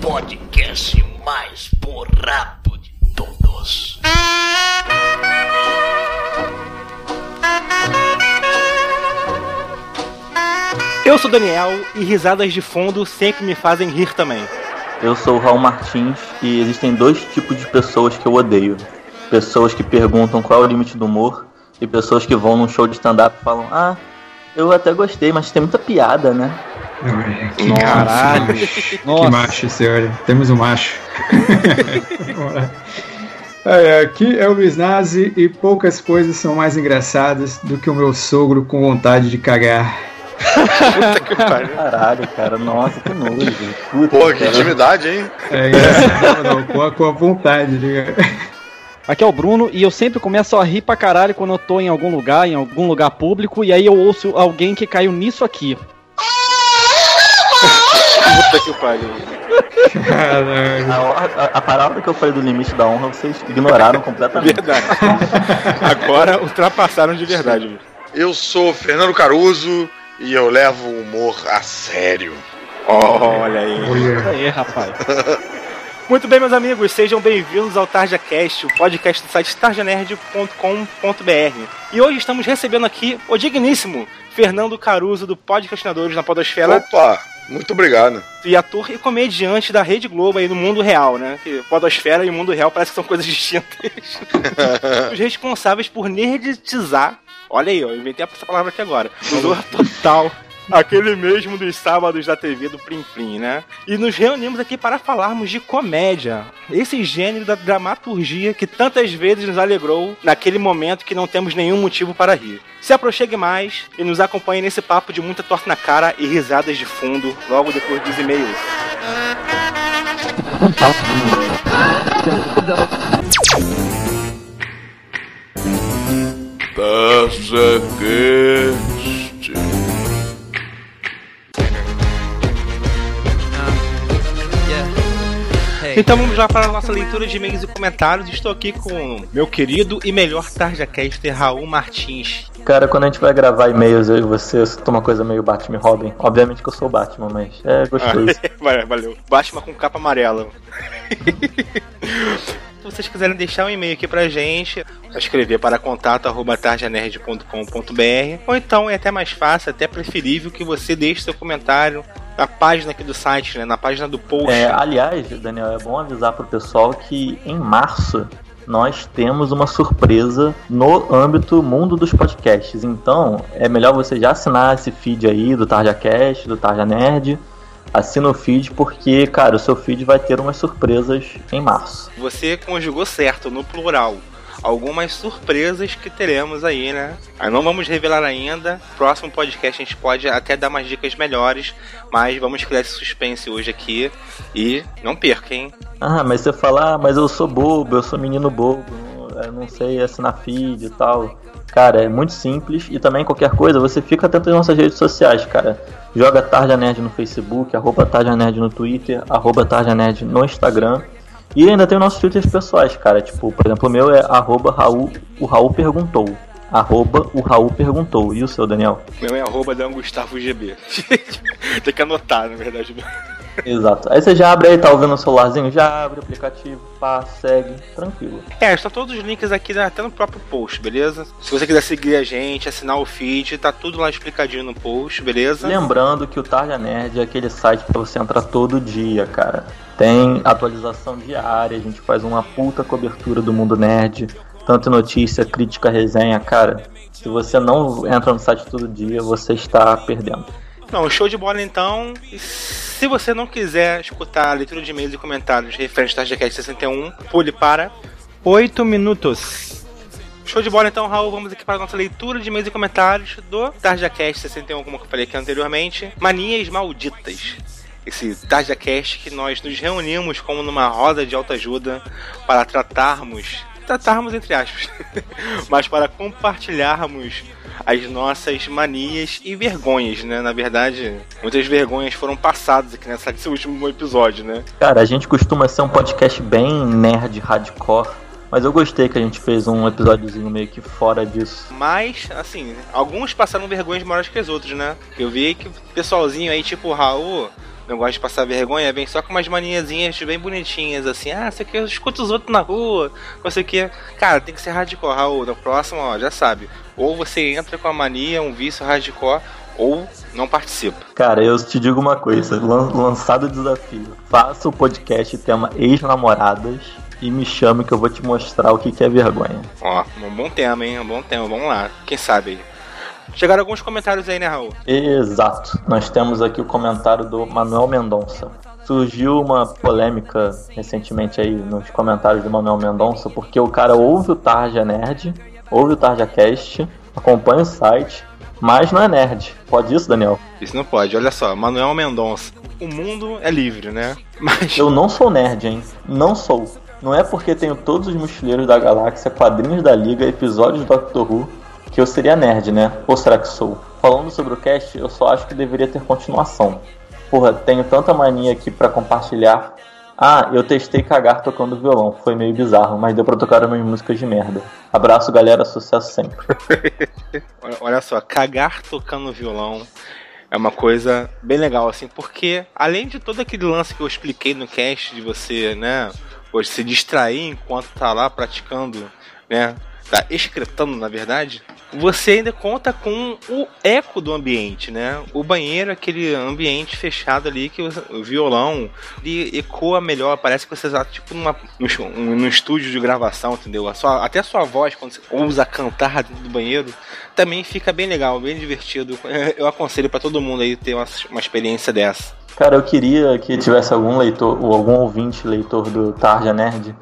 podcast mais borrado de todos. Eu sou Daniel e risadas de fundo sempre me fazem rir também. Eu sou o Raul Martins e existem dois tipos de pessoas que eu odeio. Pessoas que perguntam qual é o limite do humor e pessoas que vão num show de stand-up e falam, ah, eu até gostei, mas tem muita piada, né? Que Caralho! que macho, senhora. Temos um macho. É, aqui é o Luiz Nazi e poucas coisas são mais engraçadas do que o meu sogro com vontade de cagar. Puta que pariu. Caralho, cara, nossa, que nojo. Puta, Pô, que cara. intimidade, hein? É engraçado, não, com, a, com a vontade, diga. Aqui é o Bruno e eu sempre começo a rir pra caralho quando eu tô em algum lugar, em algum lugar público, e aí eu ouço alguém que caiu nisso aqui. Puta que pariu. A, a, a, palavra que eu falei do limite da honra, vocês ignoraram completamente. Verdade. Agora ultrapassaram de verdade. Eu sou Fernando Caruso e eu levo o humor a sério. olha aí. Olha aí, rapaz. Muito bem, meus amigos, sejam bem-vindos ao TarjaCast, o podcast do site tarjanerd.com.br. E hoje estamos recebendo aqui o digníssimo Fernando Caruso, do Podcastinadores na Podosfera. Opa! Muito obrigado. E ator e comediante da Rede Globo aí no mundo real, né? Que Podosfera e o mundo real parece que são coisas distintas. Os responsáveis por nerdizar. Olha aí, eu inventei essa palavra aqui agora. Total aquele mesmo dos sábados da TV do Plim Plim, né? E nos reunimos aqui para falarmos de comédia. Esse gênero da dramaturgia que tantas vezes nos alegrou naquele momento que não temos nenhum motivo para rir. Se aproxime mais e nos acompanhe nesse papo de muita torta na cara e risadas de fundo logo depois dos e-mails. Taça Cast. Então vamos já para a nossa leitura de e-mails e comentários. Estou aqui com meu querido e melhor TarjaCaster, Raul Martins. Cara, quando a gente vai gravar e-mails, eu e você, você uma coisa meio Batman Robin. Obviamente que eu sou o Batman, mas é gostoso. Valeu. Batman com capa amarela. Se vocês quiserem deixar um e-mail aqui pra gente, é escrever para contato@tarjanerd.com.br ou então é até mais fácil, até preferível que você deixe seu comentário na página aqui do site, né, na página do post. É, aliás, Daniel, é bom avisar pro pessoal que em março nós temos uma surpresa no âmbito mundo dos podcasts. Então, é melhor você já assinar esse feed aí do TarjaCast, do Tarja Nerd assina o feed porque, cara, o seu feed vai ter umas surpresas em março. Você conjugou certo no plural. Algumas surpresas que teremos aí, né? Aí não vamos revelar ainda. Próximo podcast a gente pode até dar umas dicas melhores, mas vamos criar esse suspense hoje aqui. E não perca, hein? Ah, mas você fala, ah, mas eu sou bobo, eu sou menino bobo, eu não sei assinar feed e tal. Cara, é muito simples e também qualquer coisa, você fica atento às nossas redes sociais, cara. Joga Tarja Nerd no Facebook, arroba Tarja Nerd no Twitter, arroba Tarja Nerd no Instagram. E ainda tem nossos twitters pessoais, cara. Tipo, por exemplo, o meu é arroba Raul, o Raul perguntou. Arroba o Raul perguntou. E o seu, Daniel? Meu é arroba Gustavo GB. tem que anotar, na verdade. Exato. Aí você já abre aí, tá ouvindo o celularzinho? Já abre o aplicativo, pá, segue, tranquilo. É, estão todos os links aqui né, até no próprio post, beleza? Se você quiser seguir a gente, assinar o feed, tá tudo lá explicadinho no post, beleza? Lembrando que o Tarja Nerd é aquele site pra você entrar todo dia, cara. Tem atualização diária, a gente faz uma puta cobertura do mundo nerd, tanto notícia, crítica, resenha, cara. Se você não entra no site todo dia, você está perdendo. Não, show de bola então. Se você não quiser escutar a leitura de e-mails e comentários referentes ao TarjaCast 61, pule para 8 minutos. Show de bola então, Raul. Vamos aqui para a nossa leitura de e-mails e comentários do TarjaCast 61, como eu falei aqui anteriormente. Manias malditas. Esse TarjaCast que nós nos reunimos como numa roda de autoajuda para tratarmos tratarmos entre aspas, mas para compartilharmos as nossas manias e vergonhas, né? Na verdade, muitas vergonhas foram passadas aqui nessa, nesse último episódio, né? Cara, a gente costuma ser um podcast bem nerd, hardcore. Mas eu gostei que a gente fez um episódiozinho meio que fora disso. Mas, assim, alguns passaram vergonhas maiores que os outros, né? Eu vi que o pessoalzinho aí, tipo o Raul, não gosta de passar vergonha, vem só com umas maniazinhas bem bonitinhas, assim, ah, você quer, escuta os outros na rua, você quer. Cara, tem que ser hardcore, Raul. Na próxima, ó, já sabe. Ou você entra com a mania, um vício hardcore, ou não participa. Cara, eu te digo uma coisa, lançado o desafio. Faça o podcast tema ex-namoradas e me chame que eu vou te mostrar o que, que é vergonha. Ó, um bom tema, hein? Um bom tema, vamos lá. Quem sabe aí. Chegaram alguns comentários aí, né, Raul? Exato. Nós temos aqui o comentário do Manuel Mendonça. Surgiu uma polêmica recentemente aí nos comentários do Manuel Mendonça, porque o cara ouve o Tarja Nerd, ouve o Tarja Cast, acompanha o site, mas não é nerd. Pode isso, Daniel? Isso não pode. Olha só, Manuel Mendonça. O mundo é livre, né? Mas... Eu não sou nerd, hein? Não sou. Não é porque tenho todos os mochileiros da galáxia, quadrinhos da liga, episódios do Doctor Who, que eu seria nerd, né? Ou será que sou? Falando sobre o cast, eu só acho que deveria ter continuação. Porra, tenho tanta mania aqui para compartilhar. Ah, eu testei cagar tocando violão. Foi meio bizarro, mas deu pra tocar as minhas músicas de merda. Abraço, galera. Sucesso sempre. Olha só, cagar tocando violão é uma coisa bem legal, assim, porque além de todo aquele lance que eu expliquei no cast de você, né, hoje se distrair enquanto tá lá praticando, né, tá excretando, na verdade, você ainda conta com o eco do ambiente, né? O banheiro, aquele ambiente fechado ali que o violão ele ecoa melhor, parece que você está tipo numa, num, estúdio de gravação, entendeu? A sua, até a sua voz, quando você ousa cantar dentro do banheiro, também fica bem legal, bem divertido. Eu aconselho para todo mundo aí ter uma, uma experiência dessa. Cara, eu queria que tivesse algum leitor, ou algum ouvinte leitor do Tarja Nerd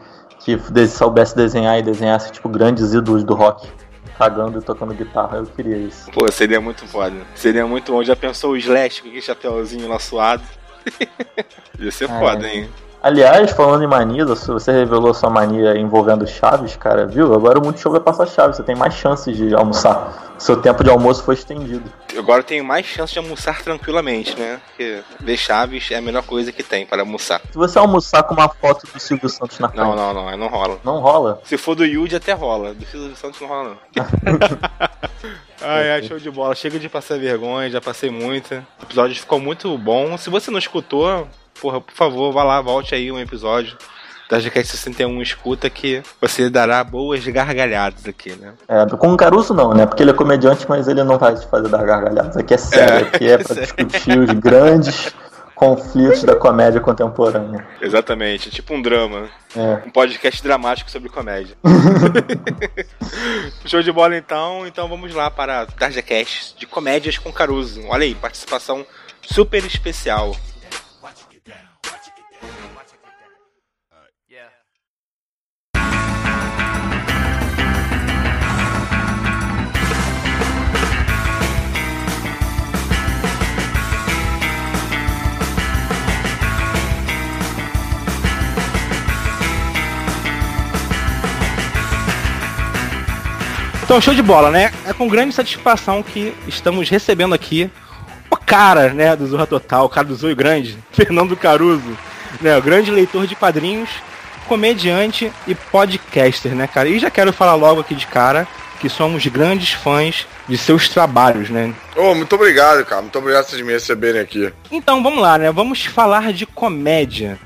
que soubesse desenhar e desenhasse, tipo, grandes ídolos do rock cagando e tocando guitarra. Eu queria isso. Pô, seria muito foda. Seria muito bom. Já pensou o Slash com aquele chapéuzinho lá suado? Ia ser é. foda, hein? Aliás, falando em mania, você revelou sua mania envolvendo Chaves, cara, viu? Agora o Multishow vai passar Chaves, você tem mais chances de almoçar. Seu tempo de almoço foi estendido. Agora eu tenho mais chances de almoçar tranquilamente, né? Porque ver Chaves é a melhor coisa que tem para almoçar. Se você almoçar com uma foto do Silvio Santos na frente. Não, não, não, não rola. Não rola? Se for do Yudi até rola. Do Silvio Santos não rola, não. Ai, ai, show de bola. Chega de passar vergonha, já passei muita. O episódio ficou muito bom. Se você não escutou, porra, por favor, vá lá, volte aí um episódio da GCast 61 escuta que você dará boas gargalhadas aqui, né? É, com o Caruso não, né? Porque ele é comediante, mas ele não vai te fazer dar gargalhadas. Aqui é sério, é, aqui é pra discutir os grandes conflitos da comédia contemporânea. Exatamente, tipo um drama. É. Um podcast dramático sobre comédia. Show de bola então, então vamos lá para Tarjacast de comédias com Caruso. Olha aí, participação super especial. Então, show de bola, né? É com grande satisfação que estamos recebendo aqui o cara, né, do Zorra Total, o cara do Zoio Grande, Fernando Caruso, né, o grande leitor de quadrinhos, comediante e podcaster, né, cara? E já quero falar logo aqui de cara que somos grandes fãs de seus trabalhos, né? Oh, muito obrigado, cara. Muito obrigado por me receberem aqui. Então, vamos lá, né? Vamos falar de comédia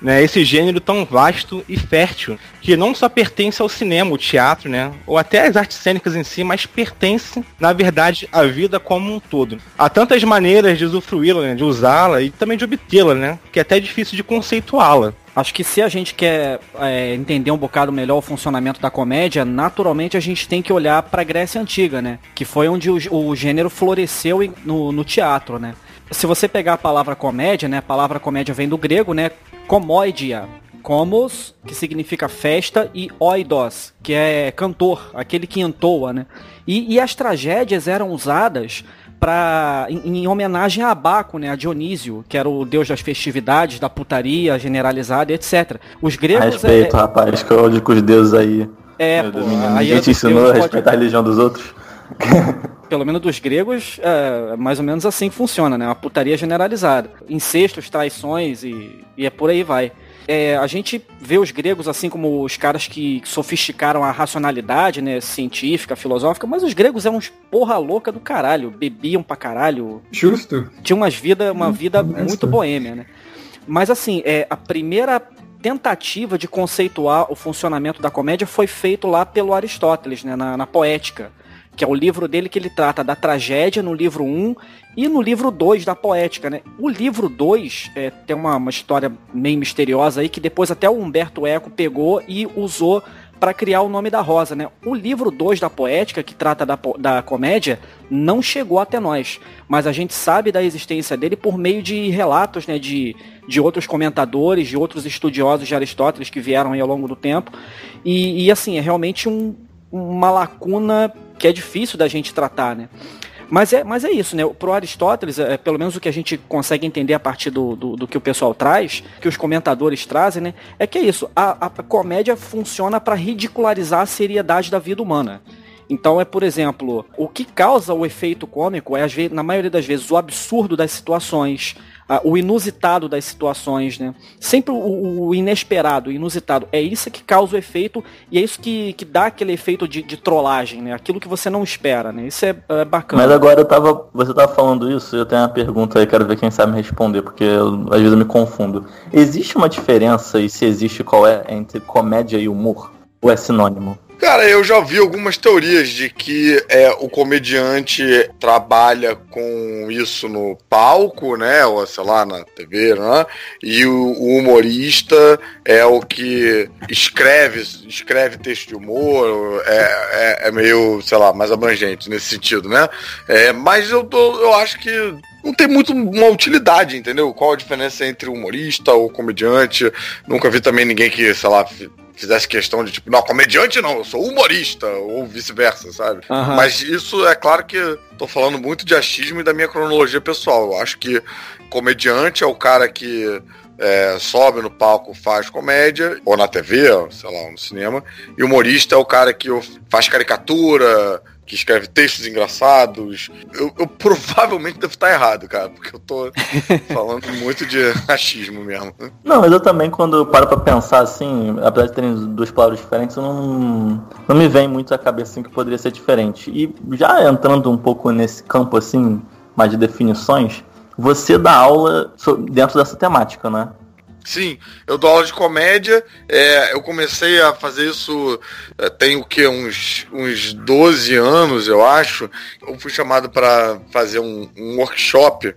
né, esse gênero tão vasto e fértil, que não só pertence ao cinema, ao teatro, né, ou até às artes cênicas em si, mas pertence, na verdade, à vida como um todo. Há tantas maneiras de usufruí-la, né, de usá-la e também de obtê-la, né, que é até difícil de conceituá-la. Acho que se a gente quer é, entender um bocado melhor o funcionamento da comédia, naturalmente a gente tem que olhar para a Grécia Antiga, né? Que foi onde o, o gênero floresceu no, no teatro, né? Se você pegar a palavra comédia, né? A palavra comédia vem do grego, né? Comoidia, Comos, que significa festa, e oidos, que é cantor, aquele que entoa, né? E, e as tragédias eram usadas para em, em, homenagem a Abaco, né, a Dionísio, que era o deus das festividades, da putaria generalizada, etc. Os gregos respeito, é, rapaz, que eu com os deuses aí. É, pô, Ninguém te ensinou a respeitar pode... a religião dos outros. Pelo menos dos gregos, é mais ou menos assim que funciona, né? Uma putaria generalizada. Incestos, traições e, e é por aí vai. é, a gente vê os gregos assim como os caras que sofisticaram a racionalidade, né, científica, filosófica, mas os gregos eram uns porra louca do caralho, bebiam pra caralho. Justo. Tinha umas vida, uma vida muito boêmia, né? Mas assim, é, a primeira tentativa de conceituar o funcionamento da comédia foi feito lá pelo Aristóteles, né, na, na Poética que é o livro dele que ele trata da tragédia no livro 1 e no livro 2 da poética, né? O livro 2 é, tem uma, uma história meio misteriosa aí que depois até o Humberto Eco pegou e usou para criar o nome da Rosa, né? O livro 2 da poética, que trata da, da comédia, não chegou até nós, mas a gente sabe da existência dele por meio de relatos, né, de, de outros comentadores, de outros estudiosos de Aristóteles que vieram aí ao longo do tempo, e, e assim, é realmente um, uma lacuna que é difícil da gente tratar, né? Mas é, mas é isso, né? Pro Aristóteles, é, pelo menos o que a gente consegue entender a partir do, do, do, que o pessoal traz, que os comentadores trazem, né? É que é isso. A, a comédia funciona para ridicularizar a seriedade da vida humana. Então é, por exemplo, o que causa o efeito cômico é, na maioria das vezes, o absurdo das situações, o inusitado das situações, né? Sempre o, o, inesperado, o inusitado. É isso que causa o efeito e é isso que, que dá aquele efeito de, de trollagem, né? Aquilo que você não espera, né? Isso é, é, bacana. Mas agora eu tava. Você tava falando isso, eu tenho uma pergunta aí, quero ver quem sabe me responder, porque eu, às vezes eu me confundo. Existe uma diferença, e se existe, qual é, entre comédia e humor? Ou é sinônimo? Cara, eu já vi algumas teorias de que é, o comediante trabalha com isso no palco, né? Ou sei lá, na TV, né? E o, o humorista é o que escreve, escreve texto de humor, é, é, é, meio, sei lá, mais abrangente nesse sentido, né? É, mas eu, tô, eu acho que não tem muito uma utilidade, entendeu? Qual a diferença entre humorista ou comediante? Nunca vi também ninguém que, sei lá, fizesse questão de tipo, não, comediante não, eu sou humorista, ou vice-versa, sabe? Uhum. Mas isso é claro que tô falando muito de achismo e da minha cronologia pessoal. Eu acho que comediante é o cara que é, sobe no palco, faz comédia, ou na TV, sei lá, no cinema, e humorista é o cara que faz caricatura, que escreve textos engraçados. Eu, eu, provavelmente devo estar errado, cara, porque eu tô falando muito de achismo mesmo. Não, mas eu também, quando eu paro pra pensar assim, apesar de terem duas palavras diferentes, eu não, não me vem muito à cabeça assim, que poderia ser diferente. E já entrando um pouco nesse campo assim, mais de definições, você dá aula dentro dessa temática, né? Sim, eu dou aula de comédia. É, eu comecei a fazer isso é, tem o que? Uns, uns 12 anos, eu acho. Eu fui chamado para fazer um, um workshop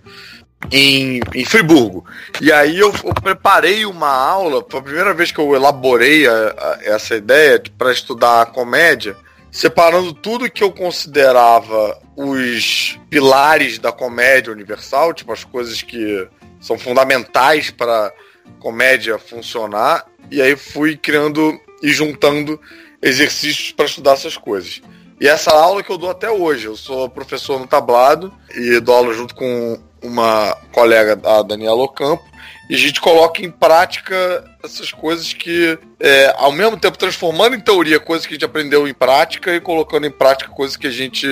em, em, Friburgo. E aí eu, eu, preparei uma aula, foi a primeira vez que eu elaborei a, a, essa ideia para estudar a comédia, separando tudo que eu considerava os pilares da comédia universal, tipo as coisas que são fundamentais para comédia funcionar, e aí fui criando e juntando exercícios para estudar essas coisas. E essa aula que eu dou até hoje, eu sou professor no tablado e dou aula junto com uma colega, a Daniela Ocampo, e a gente coloca em prática essas coisas que, é, ao mesmo tempo, transformando em teoria coisas que a gente aprendeu em prática e colocando em prática coisas que a gente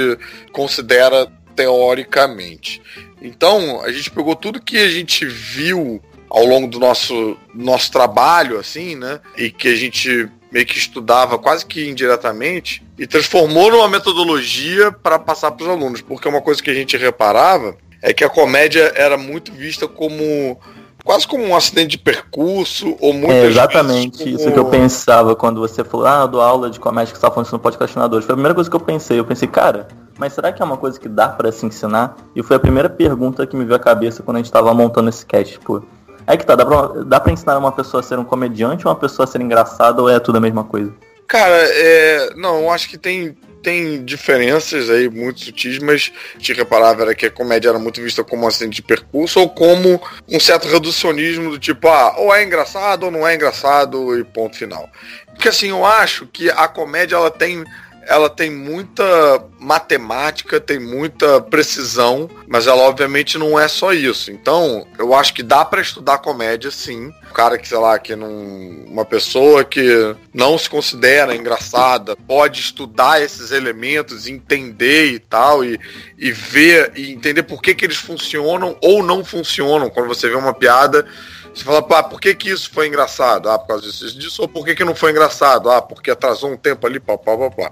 considera teoricamente. Então, a gente pegou tudo que a gente viu ao longo do nosso, nosso trabalho, assim, né? E que a gente meio que estudava quase que indiretamente e transformou numa metodologia para passar para os alunos, porque uma coisa que a gente reparava é que a comédia era muito vista como quase como um acidente de percurso ou muito é exatamente como... isso que eu pensava quando você falou ah eu dou aula de comédia que está falando no podcastinadores foi a primeira coisa que eu pensei. Eu pensei cara mas será que é uma coisa que dá para se ensinar? E foi a primeira pergunta que me veio à cabeça quando a gente estava montando esse cast tipo é que tá, dá pra, dá pra ensinar uma pessoa a ser um comediante ou uma pessoa a ser engraçada ou é tudo a mesma coisa? Cara, é. Não, acho que tem, tem diferenças aí muito sutis, mas te reparava era que a comédia era muito vista como assim de percurso ou como um certo reducionismo do tipo, ah, ou é engraçado ou não é engraçado e ponto final. Porque assim, eu acho que a comédia ela tem ela tem muita matemática, tem muita precisão, mas ela obviamente não é só isso. Então, eu acho que dá para estudar comédia sim. O cara que, sei lá, que não. Uma pessoa que não se considera engraçada pode estudar esses elementos, entender e tal, e, e ver e entender por que, que eles funcionam ou não funcionam. Quando você vê uma piada Você fala, ah, por que, que isso foi engraçado? Ah, por causa disso, disso. Ou por que, que não foi engraçado? Ah, porque atrasou um tempo ali, pá, pá, pá, pá.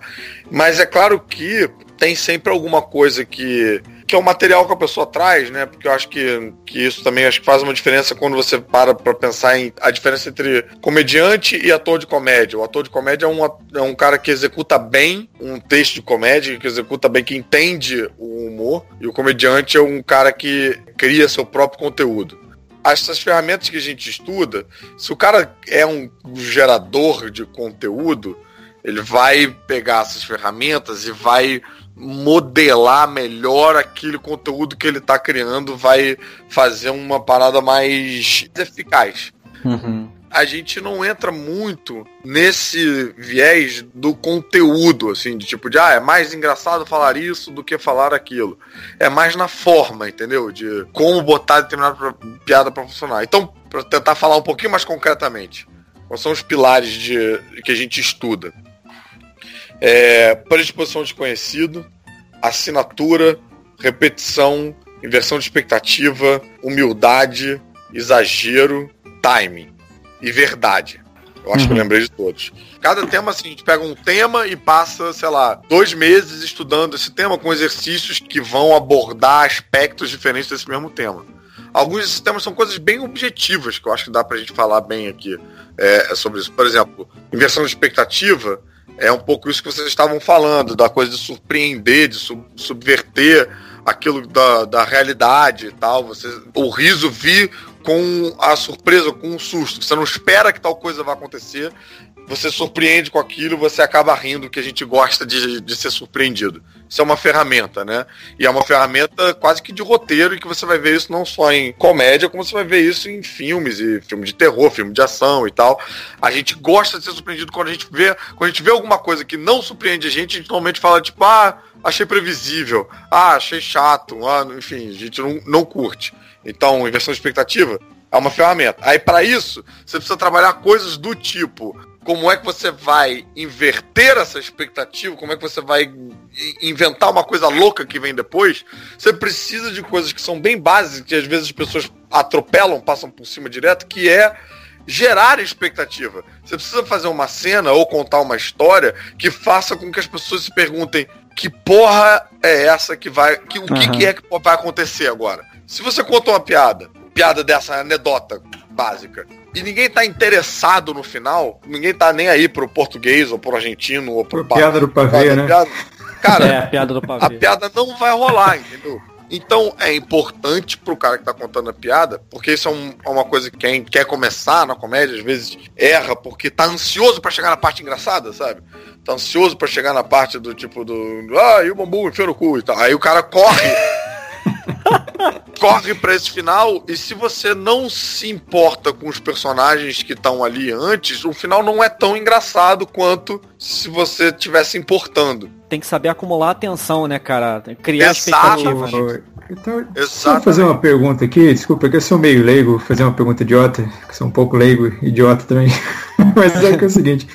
Mas é claro que tem sempre alguma coisa que que é o material que a pessoa traz, né? Porque eu acho que, que isso também acho que faz uma diferença quando você para para pensar em a diferença entre comediante e ator de comédia. O ator de comédia é um, é um cara que executa bem um texto de comédia, que executa bem, que entende o humor, e o comediante é um cara que cria seu próprio conteúdo essas ferramentas que a gente estuda, se o cara é um gerador de conteúdo, ele vai pegar essas ferramentas e vai modelar melhor aquele conteúdo que ele está criando, vai fazer uma parada mais eficaz. Uhum. A gente não entra muito nesse viés do conteúdo, assim, de tipo de, ah, é mais engraçado falar isso do que falar aquilo. É mais na forma, entendeu? De como botar determinada piada para funcionar. Então, para tentar falar um pouquinho mais concretamente, quais são os pilares de, que a gente estuda? É, predisposição desconhecido, assinatura, repetição, inversão de expectativa, humildade, exagero, timing e verdade. Eu acho uhum. que eu uhum. lembrei de todos. Cada tema, assim, a gente pega um tema e passa, sei lá, dois meses estudando esse tema com exercícios que vão abordar aspectos diferentes desse mesmo tema. Alguns desses temas são coisas bem objetivas, que eu acho que dá pra gente falar bem aqui é, sobre isso. Por exemplo, inversão de expectativa é um pouco isso que vocês estavam falando, da coisa de surpreender, de sub subverter aquilo da, da realidade e tal. Você, o riso vir com a surpresa, com um susto. Você não espera que tal coisa vá acontecer, você surpreende com aquilo, você acaba rindo, que a gente gosta de, de ser surpreendido. Isso é uma ferramenta, né? E é uma ferramenta quase que de roteiro, e que você vai ver isso não só em comédia, como você vai ver isso em filmes, e filme de terror, filme de ação e tal. A gente gosta de ser surpreendido quando a gente vê, quando a gente vê alguma coisa que não surpreende a gente, a gente normalmente fala, tipo, ah, achei previsível, ah, achei chato, ah, enfim, a gente não, não curte. Então, inversão de expectativa é uma ferramenta. Aí, para isso, você precisa trabalhar coisas do tipo como é que você vai inverter essa expectativa, como é que você vai inventar uma coisa louca que vem depois, você precisa de coisas que são bem básicas, que às vezes as pessoas atropelam, passam por cima direto, que é gerar expectativa. Você precisa fazer uma cena ou contar uma história que faça com que as pessoas se perguntem que porra é essa que vai. Que, o uhum. que, que é que vai acontecer agora? Se você conta uma piada, piada dessa anedota básica, e ninguém tá interessado no final, ninguém tá nem aí pro português ou pro argentino ou pro piada do pavê, né? Piada. Cara, é, a piada do pavê. A piada não vai rolar, entendeu? Então é importante pro cara que tá contando a piada, porque isso é, um, é uma coisa que quem quer começar na comédia, às vezes erra porque tá ansioso para chegar na parte engraçada, sabe? Tá ansioso para chegar na parte do tipo do. Ah, e o bambu enfia no cu e tal. Aí o cara corre. corre para esse final e se você não se importa com os personagens que estão ali antes, o final não é tão engraçado quanto se você tivesse importando. Tem que saber acumular atenção, né, cara? Criar Exato. expectativa. Então, só fazer uma pergunta aqui, desculpa, que eu sou meio leigo, fazer uma pergunta idiota, que sou um pouco leigo, idiota também. Mas é que é o seguinte.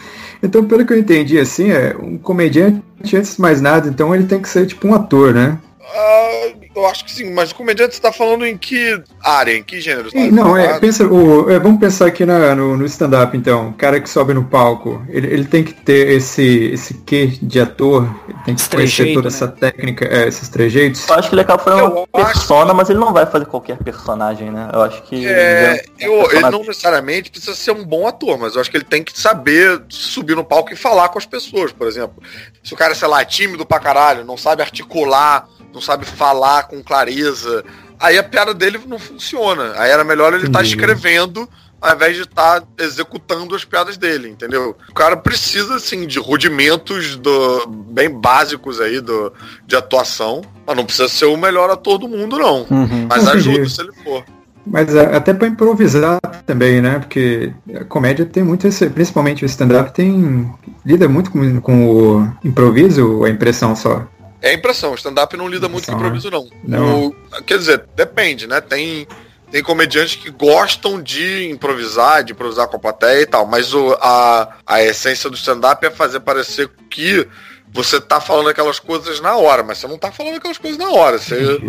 Então, pelo que eu entendi, assim, é um comediante, antes de mais nada, então ele tem que ser tipo um ator, né? Uh, eu acho que sim, mas o comediante está falando em que área, em que gênero? Tá não, é, pensa, o, é, vamos pensar aqui na, no, no stand-up, então. O cara que sobe no palco, ele, ele tem que ter esse, esse quê de ator, ele tem que conhecer toda né? essa técnica, é, esses trejeitos. Eu acho que ele acaba fazendo uma persona, acho... mas ele não vai fazer qualquer personagem, né? Eu acho que. É, eu, personagem... ele não necessariamente precisa ser um bom ator, mas eu acho que ele tem que saber subir no palco e falar com as pessoas, por exemplo. Se o cara, sei lá, é tímido pra caralho, não sabe articular não sabe falar com clareza. Aí a piada dele não funciona. Aí era melhor ele estar tá escrevendo ao invés de estar tá executando as piadas dele, entendeu? O cara precisa, assim, de rudimentos do, bem básicos aí do, de atuação, mas não precisa ser o melhor ator do mundo, não. Uhum. Mas ajuda se ele for. Mas é, até para improvisar também, né? Porque a comédia tem muito esse, principalmente o stand-up tem lida muito com, com o improviso, a impressão só. É impressão, stand-up não lida muito com improviso, não. não. O, quer dizer, depende, né? Tem, tem comediantes que gostam de improvisar, de improvisar com a plateia e tal, mas o, a, a essência do stand-up é fazer parecer que você tá falando aquelas coisas na hora, mas você não tá falando aquelas coisas na hora. Você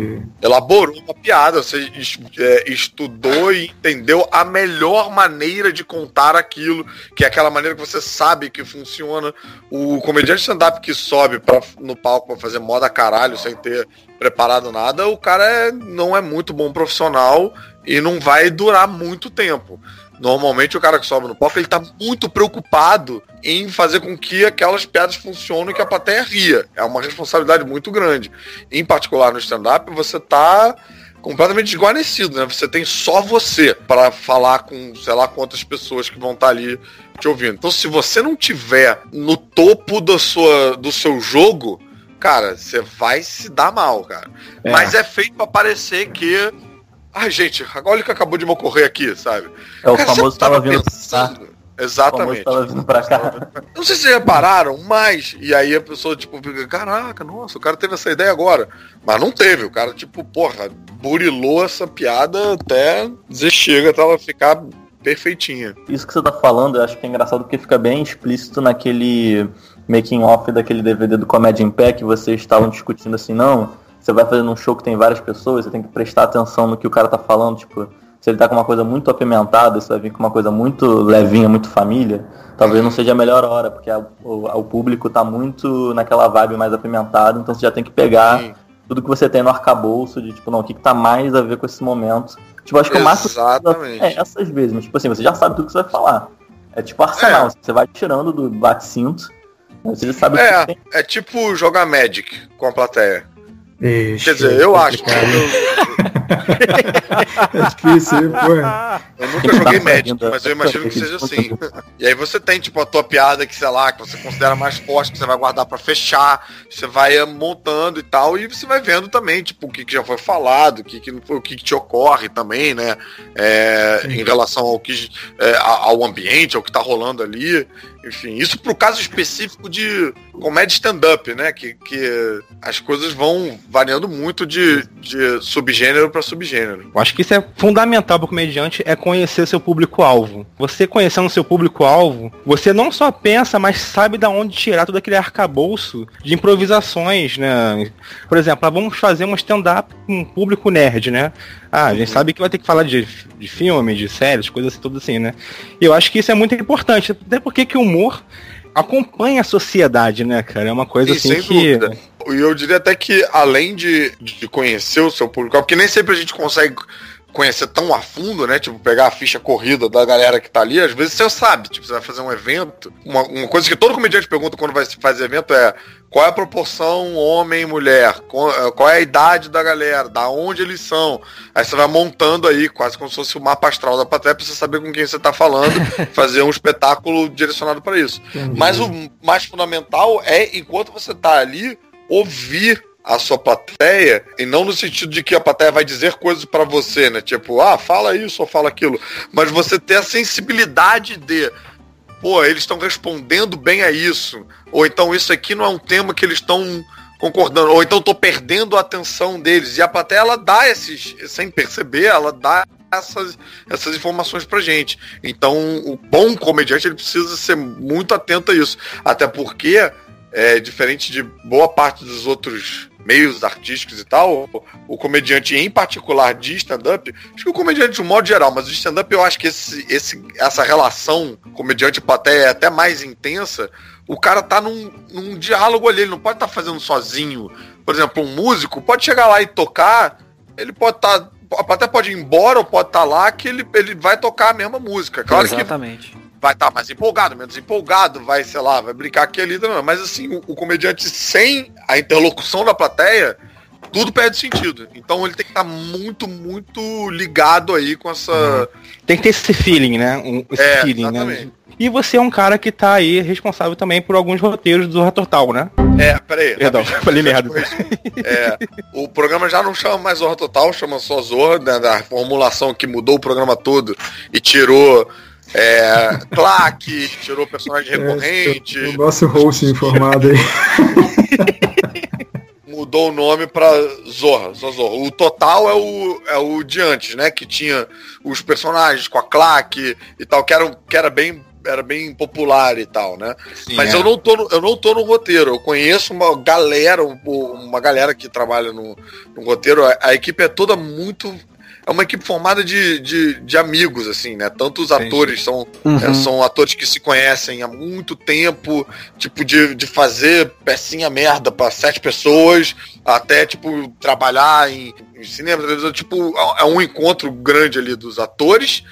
elaborou uma piada, você é, estudou e entendeu a melhor maneira de contar aquilo, que é aquela maneira que você sabe que funciona. O comediante stand-up que sobe pra, no palco pra fazer moda caralho sem ter preparado nada, o cara é, não é muito bom profissional e não vai durar muito tempo. Normalmente o cara que sobe no palco, ele tá muito preocupado em fazer com que aquelas piadas funcionem e que a plateia ria. É uma responsabilidade muito grande. Em particular no stand-up, você tá completamente desguarnecido, né? Você tem só você para falar com, sei lá, quantas pessoas que vão estar tá ali te ouvindo. Então, se você não tiver no topo da sua, do seu jogo, cara, você vai se dar mal, cara. É. Mas é feito para parecer que Ai, gente, olha o que acabou de me ocorrer aqui, sabe? É o Cara, famoso tava, tava vindo pensando. Exatamente. Tava vindo pra cá. Não sei se repararam, mas. E aí a pessoa, tipo, fica, caraca, nossa, o cara teve essa ideia agora. Mas não teve. O cara, tipo, porra, burilou essa piada até dizer chega até ela ficar perfeitinha. Isso que você tá falando, eu acho que é engraçado porque fica bem explícito naquele making off daquele DVD do Comédia em Pé que vocês estavam discutindo assim, não você vai fazendo um show que tem várias pessoas, você tem que prestar atenção no que o cara tá falando, tipo, se ele tá com uma coisa muito apimentada, você vai vir com uma coisa muito levinha, muito família, talvez não seja a melhor hora, porque a, o, o, público tá muito naquela vibe mais apimentada, então você já tem que pegar Sim. tudo que você tem no arcabouço de, tipo, não, o que, que tá mais a ver com esse momento. Tipo, acho que Exatamente. o máximo é essas vezes, mas tipo assim, você já sabe tudo que você vai falar. É tipo arsenal, é. você vai tirando do bate-cinto, você já sabe é, o que tem. É tipo jogar Magic com a plateia. Ixi, Quer dizer, eu acho que. é difícil, pô. Eu nunca joguei Magic, mas eu imagino que seja assim. E aí você tem, tipo, a tua piada que, sei lá, que você considera mais forte, que você vai guardar para fechar, você vai montando e tal, e você vai vendo também, tipo, o que, que já foi falado, o que, que não foi, o que, que te ocorre também, né? É, em relação ao que é, ao ambiente, ao que tá rolando ali. Enfim, isso pro caso específico de comédia stand-up, né? Que, que as coisas vão variando muito de, de subgênero para subgênero. Eu acho que isso é fundamental para o comediante, é conhecer seu público-alvo. Você conhecendo seu público-alvo, você não só pensa, mas sabe da onde tirar todo aquele arcabouço de improvisações, né? Por exemplo, ah, vamos fazer um stand-up com um público nerd, né? Ah, a gente sabe que vai ter que falar de, de filme, de séries, coisas assim, tudo assim, né? E eu acho que isso é muito importante, até porque que o humor acompanha a sociedade, né, cara? É uma coisa Sim, assim que. Dúvida. E eu diria até que, além de, de conhecer o seu público, porque nem sempre a gente consegue conhecer tão a fundo, né? Tipo, pegar a ficha corrida da galera que tá ali, às vezes você sabe, tipo, você vai fazer um evento. Uma, uma coisa que todo comediante pergunta quando vai fazer evento é qual é a proporção homem-mulher, qual, qual, é a idade da galera, da onde eles são. Aí você vai montando aí, quase como se fosse o mapa astral da plateia, pra você saber com quem você tá falando, fazer um espetáculo direcionado para isso. Entendi. Mas o mais fundamental é, enquanto você tá ali, ouvir a sua plateia, e não no sentido de que a plateia vai dizer coisas para você, né? Tipo, ah, fala isso ou fala aquilo. Mas você ter a sensibilidade de, pô, eles estão respondendo bem a isso. Ou então isso aqui não é um tema que eles estão concordando. Ou então tô perdendo a atenção deles. E a plateia, ela dá esses, sem perceber, ela dá essas, essas informações pra gente. Então, o bom comediante, ele precisa ser muito atento a isso. Até porque, é, diferente de boa parte dos outros meios artísticos e tal, o, comediante em particular de stand-up, acho que o comediante de um modo geral, mas o stand-up eu acho que esse, esse, essa relação comediante-plateia é até mais intensa, o cara tá num, num diálogo ali, ele não pode estar tá fazendo sozinho. Por exemplo, um músico pode chegar lá e tocar, ele pode estar. Tá, até pode ir embora ou pode estar tá lá que ele, ele vai tocar a mesma música. Claro Exatamente. Que vai estar tá mais empolgado, menos empolgado, vai, sei lá, vai brincar aqui ali, mas assim, o, o comediante sem a interlocução da plateia, tudo perde sentido. Então ele tem que estar tá muito, muito ligado aí com essa. Uhum. Tem que ter esse feeling, né? Um, esse é, feeling, né? exatamente. né? E você é um cara que tá aí responsável também por alguns roteiros do Zorra Total, né? É, peraí. Perdão, falei merda. É, o programa já não chama mais Zorra Total, chama só Zorra, né, da formulação que mudou o programa todo e tirou é, Claque, tirou personagem é, recorrente. o nosso host informado aí. Mudou o nome pra Zorra, Zorra. O total é o, é o de antes, né? Que tinha os personagens com a Claque e tal, que era, que era bem era bem popular e tal, né? Sim, Mas é. eu não tô no, eu não tô no roteiro. Eu conheço uma galera, um- uma galera que trabalha no, no roteiro. A, a equipe é toda muito é uma equipe formada de, de, de amigos, assim, né? Tanto os Entendi. atores são, Uhum. é, são atores que se conhecem há muito tempo, tipo, de, de fazer pecinha merda pra sete pessoas, até, tipo, trabalhar em, em cinema, televisão, tipo, é é um encontro grande ali dos atores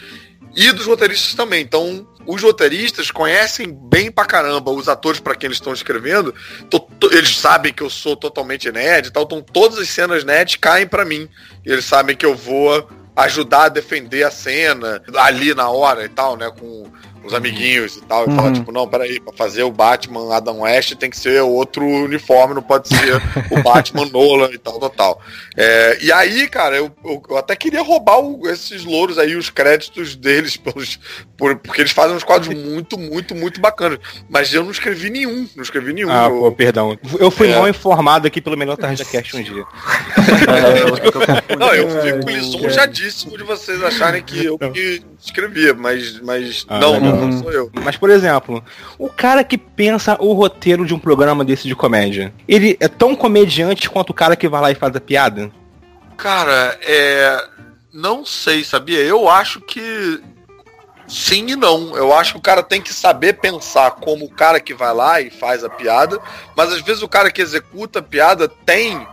e dos roteiristas também. Então, os roteiristas conhecem bem pra caramba os atores para quem eles estão escrevendo. Tô- eles sabem que eu sou totalmente nerd e tal. Então, todas as cenas nerd caem pra mim. Eles sabem que eu vou ajudar a defender a cena ali na hora e tal, né? Com os amiguinhos e tal. E Uhum. fala, tipo, não, peraí, pra fazer o Batman Adam West tem que ser outro uniforme, não pode ser o Batman Nolan e tal, tal, tal. É, e aí, cara, eu, eu, eu até queria roubar o- esses louros aí, os créditos deles, pelos, por- porque eles fazem uns quadros muito, muito, muito bacanas. Mas eu não escrevi nenhum, não escrevi nenhum. Ah, Eu- pô, perdão. Eu fui É. mal informado aqui pelo melhor Tarja Cast um dia. É, Não, eu fico lisonjadíssimo de vocês acharem que eu que escrevia, mas, mas Ah, não, não, não sou eu. Mas, por exemplo, o cara que pensa o roteiro de um programa desse de comédia, ele é tão comediante quanto o cara que vai lá e faz a piada? Cara, é. Não sei, sabia? Eu acho que. Sim e não. Eu acho que o cara tem que saber pensar como o cara que vai lá e faz a piada, mas às vezes o cara que executa a piada tem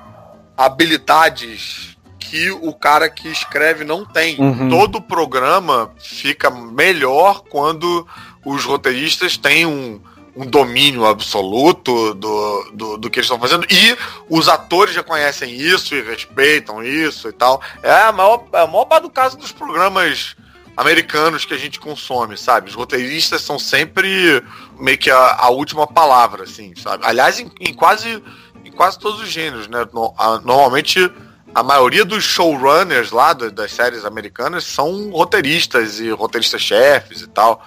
habilidades que o cara que escreve não tem. Uhum. Todo programa fica melhor quando os roteiristas têm um, um domínio absoluto do, do, do que eles estão fazendo e os atores já conhecem isso e respeitam isso e tal. É a maior, é a maior parte do caso dos programas americanos que a gente consome, sabe? Os roteiristas são sempre meio que a, a última palavra, assim, sabe? Aliás, em, em quase em quase todos os gêneros, né? No- a- normalmente a maioria dos showrunners lá da- das séries americanas são roteiristas e roteiristas-chefes e tal.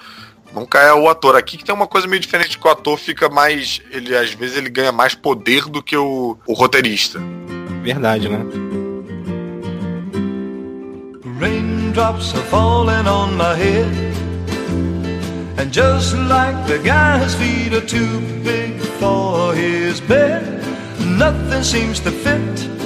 Nunca é o ator. Aqui que tem uma coisa meio diferente que o ator fica mais. Ele às vezes ele ganha mais poder do que o, o roteirista. Verdade, né? Raindrops are falling on my head. And just like the guy's feet are too big for his bed, nothing seems to fit.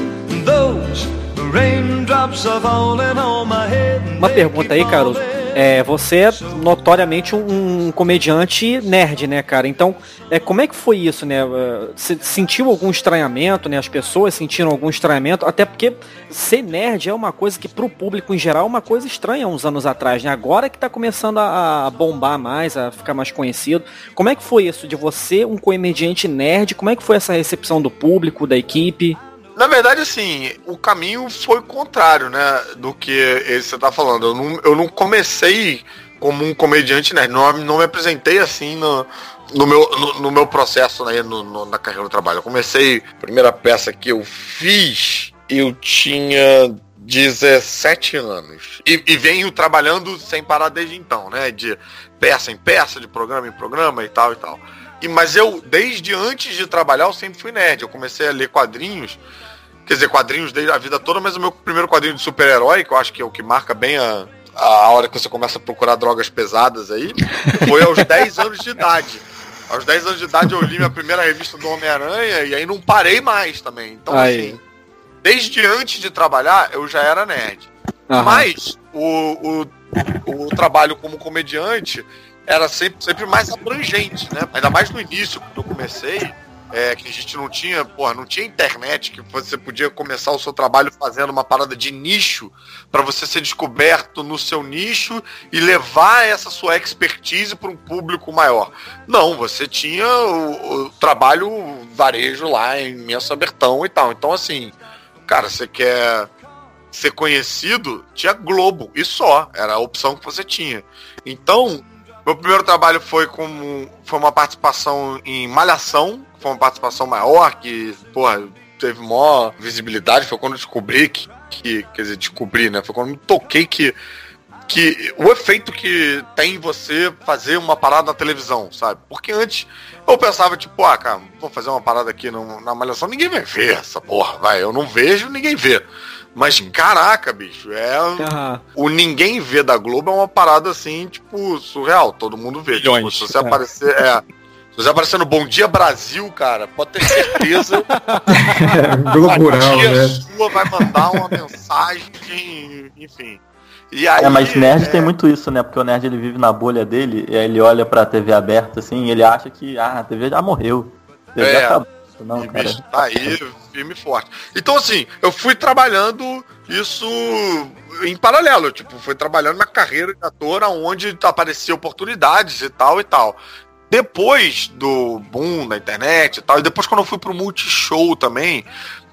Uma pergunta aí, falling. É, você é notoriamente um, um comediante nerd, né, cara? Então, é, como é que foi isso, né? É, Você sentiu algum estranhamento, né? As pessoas sentiram algum estranhamento? Até porque ser nerd é uma coisa que pro público em geral é uma coisa estranha uns anos atrás, né? Agora que tá começando a, a bombar mais, a ficar mais conhecido. Como é que foi isso de você, um comediante nerd? Como é que foi essa recepção do público, da equipe? Na verdade, assim, o caminho foi contrário, né, do que você tá falando. Eu não, eu não comecei como um comediante nerd, não, não me apresentei assim no, no, meu, no, no meu processo né, no, no- na carreira do trabalho. Eu comecei, a primeira peça que eu fiz, eu tinha 17 anos. E, e venho trabalhando sem parar desde então, né, de peça em peça, de programa em programa e tal e tal. E, mas eu, desde antes de trabalhar, eu sempre fui nerd. Eu comecei a ler quadrinhos quer dizer, quadrinhos desde a vida toda, mas o meu primeiro quadrinho de super-herói, que eu acho que é o que marca bem a, a hora que você começa a procurar drogas pesadas aí, foi aos 10 anos de idade. Aos 10 anos de idade eu li minha primeira revista do Homem-Aranha e aí não parei mais também. Então, Aí. assim, desde antes de trabalhar, eu já era nerd. Aham. Mas o, o, o trabalho como comediante era sempre, sempre mais abrangente, né? Ainda mais no início, quando eu comecei, é, que a gente não tinha, porra, não tinha internet, que você podia começar o seu trabalho fazendo uma parada de nicho para você ser descoberto no seu nicho e levar essa sua expertise para um público maior. Não, você tinha o, o trabalho varejo lá em Mensa Bertão e tal. Então, assim, cara, você quer ser conhecido, tinha Globo e só, era a opção que você tinha. Então, meu primeiro trabalho foi como foi uma participação em Malhação, foi uma participação maior que, porra, teve maior visibilidade, foi quando eu descobri que, que quer dizer, descobri, né? Foi quando toquei que que o efeito que tem você fazer uma parada na televisão, sabe? Porque antes eu pensava, tipo, ah, cara, vou fazer uma parada aqui no, na malhação, ninguém vai ver essa porra, vai, eu não vejo, ninguém vê. Mas caraca, bicho, é. Aham. O ninguém vê da Globo é uma parada assim, tipo, surreal. Todo mundo vê. Tipo, Milhões. se você É. aparecer. É. Se você aparecer no Bom Dia Brasil, cara, pode ter certeza É, Globo a tia né? sua vai mandar uma mensagem, enfim. E aí, É, mas nerd é, tem muito isso, né? Porque o nerd ele vive na bolha dele e aí ele olha pra TV aberta assim e ele acha que ah, a TV já morreu. A TV É. acabou. Não, E cara. bicho tá aí, firme e forte. Então, assim, eu fui trabalhando isso em paralelo. Tipo, fui trabalhando minha carreira de ator, onde aparecia oportunidades e tal e tal. Depois do boom na internet e tal, e depois quando eu fui pro Multishow também,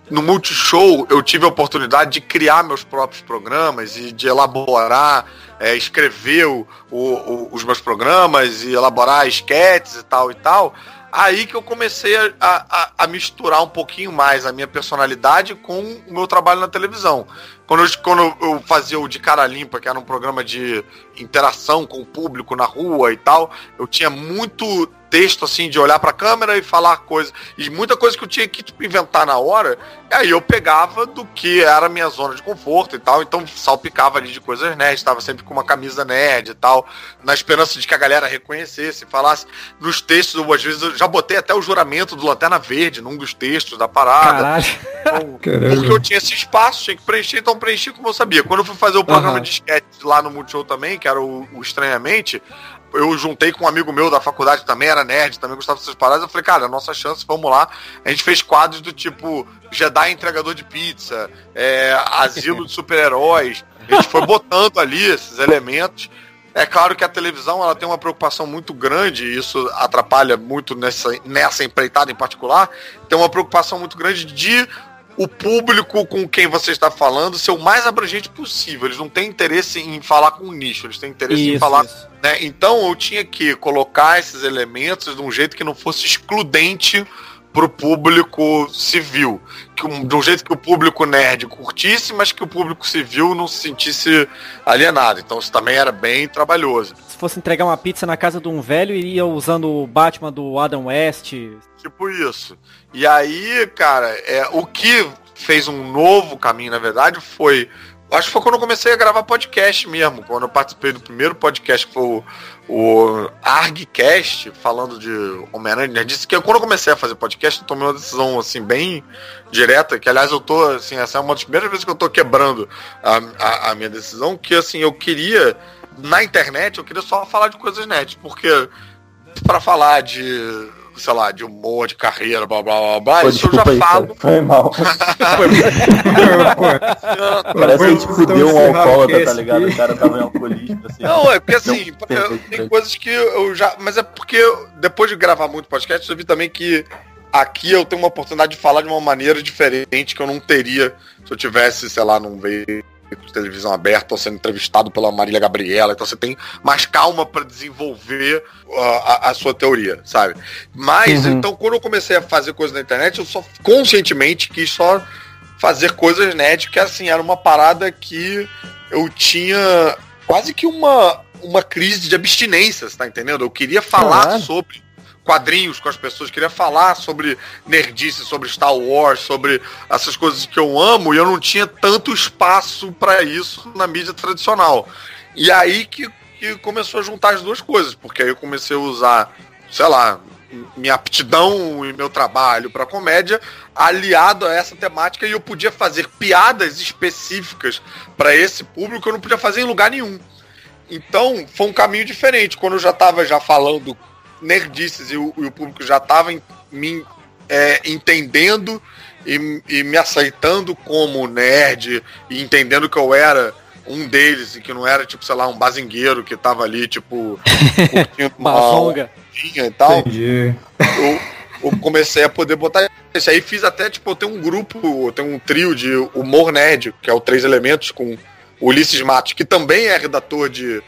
no Multishow eu tive a oportunidade de criar meus próprios programas e de elaborar, é, escrever o- o- os meus programas e elaborar esquetes e tal e tal. Aí que eu comecei a, a- a misturar um pouquinho mais a minha personalidade com o meu trabalho na televisão. Quando eu, quando eu fazia o De Cara Limpa, que era um programa de interação com o público na rua e tal, eu tinha muito texto assim de olhar pra câmera e falar coisas. E muita coisa que eu tinha que tipo, inventar na hora. E aí eu pegava do que era a minha zona de conforto e tal. Então salpicava ali de coisas nerd, estava sempre com uma camisa nerd e tal, na esperança de que a galera reconhecesse, falasse nos textos, eu, às vezes eu já botei até o juramento do Lanterna Verde num dos textos da parada. Caralho. Então, porque eu tinha esse espaço, tinha que preencher, então preenchi como eu sabia. Quando eu fui fazer o programa Aham. de sketch lá no Multishow também, que era o, o Estranhamente, eu juntei com um amigo meu da faculdade também era nerd, também gostava dessas paradas. Eu falei, cara, nossa chance, vamos lá. A gente fez quadros do tipo Jedi entregador de pizza, é, asilo de super-heróis. A gente foi botando ali esses elementos. É claro que a televisão ela tem uma preocupação muito grande, e isso atrapalha muito nessa, nessa empreitada em particular, tem uma preocupação muito grande de o público com quem você está falando ser o mais abrangente possível. Eles não têm interesse em falar com um nicho, eles têm interesse em Isso, falar. isso. né? Então eu tinha que colocar esses elementos de um jeito que não fosse excludente pro público civil. Que de um jeito que o público nerd curtisse, mas que o público civil não se sentisse alienado. Então isso também era bem trabalhoso. Se fosse entregar uma pizza na casa de um velho, iria usando o Batman do Adam West. Tipo isso. E aí, cara, é, o que fez um novo caminho, na verdade, foi. Acho que foi quando eu comecei a gravar podcast mesmo. Quando eu participei do primeiro podcast, que foi o, o ArgCast, falando de Homem-Aranha. Disse que quando eu comecei a fazer podcast, eu tomei uma decisão assim, bem direta, que aliás eu tô, assim, essa é uma das primeiras vezes que eu tô quebrando a, a, a minha decisão, que assim, eu queria, na internet, eu queria só falar de coisas net, porque para falar de, sei lá, de humor, de carreira, blá blá blá blá, Pô, isso eu já aí, falo. Foi mal. Parece que a gente fudeu um alcoólatra, tá ligado? aqui. O cara tava em alcoolismo, assim. Não, é porque assim, eu- tem coisas que eu já. Mas é porque depois de gravar muito podcast, eu vi também que aqui eu tenho uma oportunidade de falar de uma maneira diferente que eu não teria se eu tivesse, sei lá, num veículo de televisão aberta ou sendo entrevistado pela Marília Gabriela. Então você tem mais calma para desenvolver uh, a, a sua teoria, sabe? Mas, Uhum. então, quando eu comecei a fazer coisas na internet, eu só conscientemente quis só fazer coisas nerd, que assim, era uma parada que eu tinha quase que uma, uma crise de abstinência, você tá entendendo? Eu queria falar sobre quadrinhos com as pessoas, queria falar sobre nerdice, sobre Star Wars, sobre essas coisas que eu amo, e eu não tinha tanto espaço para isso na mídia tradicional. E aí que, que começou a juntar as duas coisas, porque aí eu comecei a usar, sei lá, minha aptidão e meu trabalho para comédia aliado a essa temática e eu podia fazer piadas específicas para esse público que eu não podia fazer em lugar nenhum. Então, foi um caminho diferente. Quando eu já estava já falando nerdices e o, e o público já estava me é, entendendo e, e me aceitando como nerd e entendendo que eu era um deles e que não era, tipo, sei lá, um bazingueiro que tava ali, tipo, curtindo uma e tal Entendi. eu, eu comecei a poder botar isso aí. Fiz até, tipo, eu tenho um grupo, eu tenho um trio de humor nerd, que é o Três Elementos, com o Ulisses Matos, que também é redator de,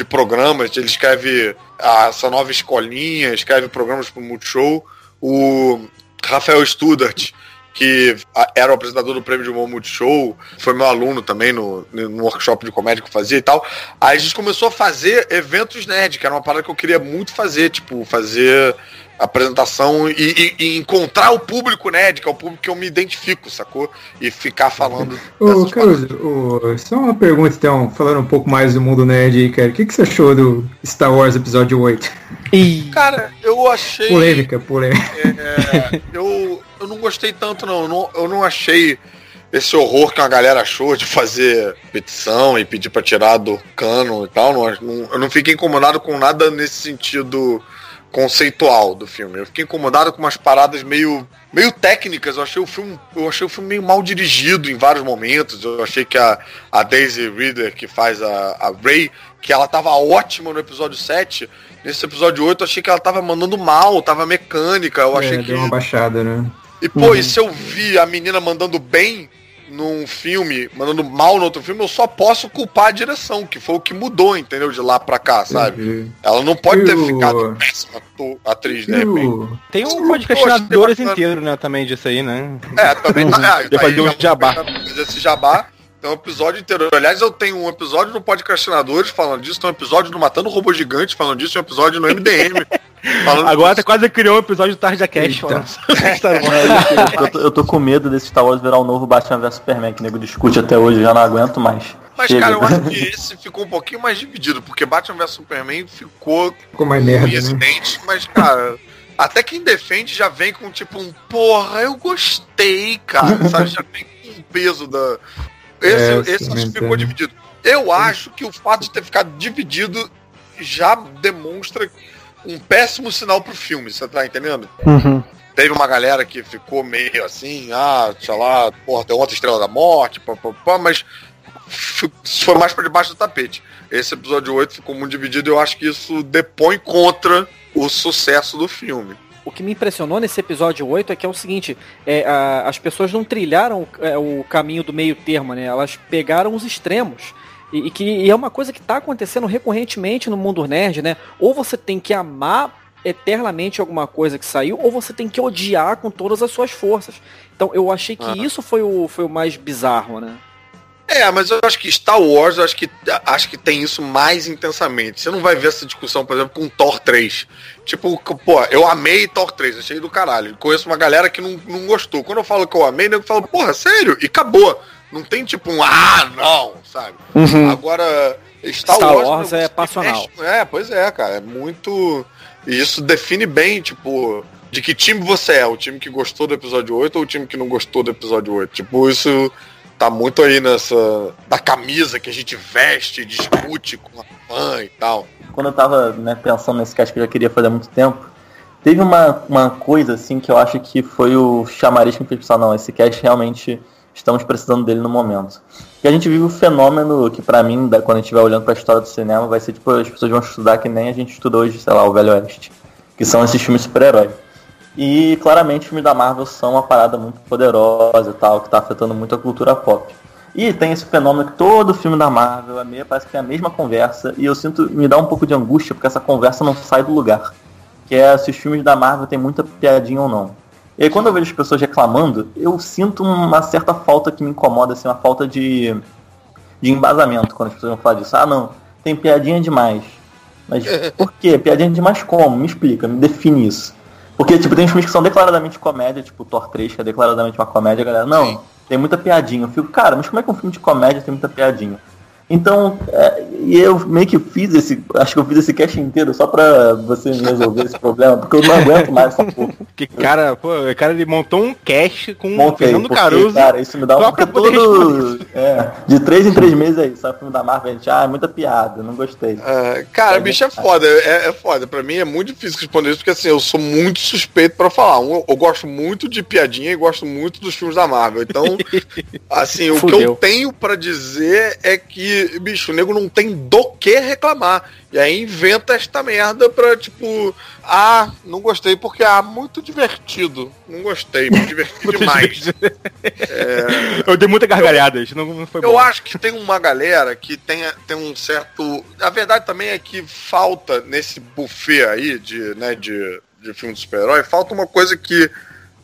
de programas. Ele escreve a, essa nova escolinha, escreve programas pro Multishow. O Rafael Studart, que a- era o apresentador do Prêmio de Humor Multishow, foi meu aluno também no, no workshop de comédia que eu fazia e tal. Aí a gente começou a fazer eventos nerd, que era uma parada que eu queria muito fazer, tipo, fazer apresentação e, e- e encontrar o público nerd, que é o público que eu me identifico, sacou? E ficar falando. Ô, Caruso, ô, só uma pergunta então, falando um pouco mais do mundo nerd aí, cara. O que, que você achou do Star Wars Episódio 8? Cara, eu achei. Polêmica, polêmica. É, eu, eu não gostei tanto, não. Eu, não. eu não achei esse horror que a galera achou de fazer petição e pedir pra tirar do cano e tal. Não, não- eu não fiquei incomodado com nada nesse sentido conceitual do filme. Eu fiquei incomodado com umas paradas meio meio técnicas. Eu achei o filme, eu achei o filme meio mal dirigido em vários momentos. Eu achei que a, a Daisy Ridder que faz a, a Ray, que ela tava ótima no episódio 7, nesse episódio 8 eu achei que ela tava mandando mal, tava mecânica. Eu achei É, que deu uma baixada, né? e, pô, e se eu vi a menina mandando bem num filme, mandando mal no outro filme, eu só posso culpar a direção, que foi o que mudou, entendeu? De lá pra cá, sabe? Entendi. Ela não pode ter E o- ficado péssima atriz, de repente. o- Tem um Poxa, podcastinadores bacana. inteiro, né, também disso aí, né? É, também tá. É, fazia aí um já- jabá. Fazer esse jabá. Tem um episódio inteiro. Aliás, eu tenho um episódio no Podcastinadores falando disso, tem um episódio no Matando Robô Gigante falando disso, tem um episódio no MDM falando Agora você disso. quase criou um episódio do Tarja Star Wars. eu, tô, eu tô com medo desse Star Wars virar o novo Batman vs Superman, que o nego discute até hoje, eu já não aguento mais. Mas, Chega. cara, eu acho que esse ficou um pouquinho mais dividido, porque Batman vs Superman ficou Ficou mais merda, esse né? mas, cara, até quem defende já vem com tipo um porra, eu gostei, cara. Sabe? Já vem com o peso da. Esse, É, esse acho ficou dividido. Eu acho que o fato de ter ficado dividido já demonstra um péssimo sinal pro filme, você tá entendendo? Teve uma galera que ficou meio assim, ah, sei lá, porra, tem outra estrela da morte, pá, pá, pá, mas foi mais pra debaixo do tapete. Esse episódio 8 ficou muito dividido e eu acho que isso depõe contra o sucesso do filme. O que me impressionou nesse episódio 8 é que é o seguinte, é, a- as pessoas não trilharam é, o caminho do meio termo, né? Elas pegaram os extremos. E, e que e é uma coisa que está acontecendo recorrentemente no mundo nerd, né? Ou você tem que amar eternamente alguma coisa que saiu, ou você tem que odiar com todas as suas forças. Então eu achei que Ah. isso foi o, foi o mais bizarro, né? É, mas eu acho que Star Wars, eu acho que, acho que tem isso mais intensamente. Você não vai ver essa discussão, por exemplo, com Thor 3. Tipo, pô, eu amei Thor 3, achei do caralho. Conheço uma galera que não, não gostou. Quando eu falo que eu amei, eu falo, porra, sério? E acabou. Não tem tipo um, ah, não, sabe? Agora, Star, Star Wars, Wars é passional. É, pois é, cara. É muito. E isso define bem, tipo, de que time você é. O time que gostou do episódio 8 ou o time que não gostou do episódio 8. Tipo, isso tá muito aí nessa. da camisa que a gente veste, discute com a fã e tal. quando eu tava né, pensando nesse cast que eu já queria fazer há muito tempo, teve uma, uma coisa assim que eu acho que foi o chamariz que me fez pensar, não, esse cast realmente estamos precisando dele no momento. E a gente vive o fenômeno que pra mim, quando a gente estiver olhando pra história do cinema, vai ser tipo, as pessoas vão estudar que nem a gente estuda hoje, sei lá, o Velho Oeste. Que são esses filmes de super-herói. E claramente os filmes da Marvel são uma parada muito poderosa e tal, que tá afetando muito a cultura pop. E tem esse fenômeno que todo filme da Marvel é meio, parece que é a mesma conversa, e eu sinto, me dá um pouco de angústia, porque essa conversa não sai do lugar. Que é se os filmes da Marvel tem muita piadinha ou não. E aí quando eu vejo as pessoas reclamando, eu sinto uma certa falta que me incomoda, assim, uma falta de, de embasamento quando as pessoas vão falar disso. Ah não, tem piadinha demais. Mas por quê? Piadinha demais como? Me explica, me define isso. Porque, tipo, tem filmes que são declaradamente comédia, tipo Thor 3, que é declaradamente uma comédia, a galera, não, Sim. tem muita piadinha. Eu fico, cara, mas como é que um filme de comédia tem muita piadinha? Então, é, e eu meio que fiz esse, acho que eu fiz esse cast inteiro só pra você me resolver esse problema, porque eu não aguento mais essa porra. Que cara, pô, o cara ele montou um cast com o Montei, Fernando porque, Caruso. cara, isso me dá um todo, é, de três em três meses aí, sabe, filme da Marvel, a gente, ah, é muita piada, não gostei. É, cara, bicho, é foda. É, é foda. Pra mim é muito difícil responder isso, porque assim, eu sou muito suspeito pra falar. Um, Eu, eu gosto muito de piadinha e gosto muito dos filmes da Marvel. Então, assim, o que eu tenho pra dizer é que, bicho, o nego não tem do que reclamar. E aí inventa esta merda pra, tipo, ah, não gostei porque, ah, muito divertido. Não gostei, muito divertido demais. Eu dei muita gargalhada, isso não, não foi Eu bom. acho que tem uma galera que tem, tem um certo. A verdade também é que falta nesse buffet aí de, né, de, de filme de super-herói, falta uma coisa que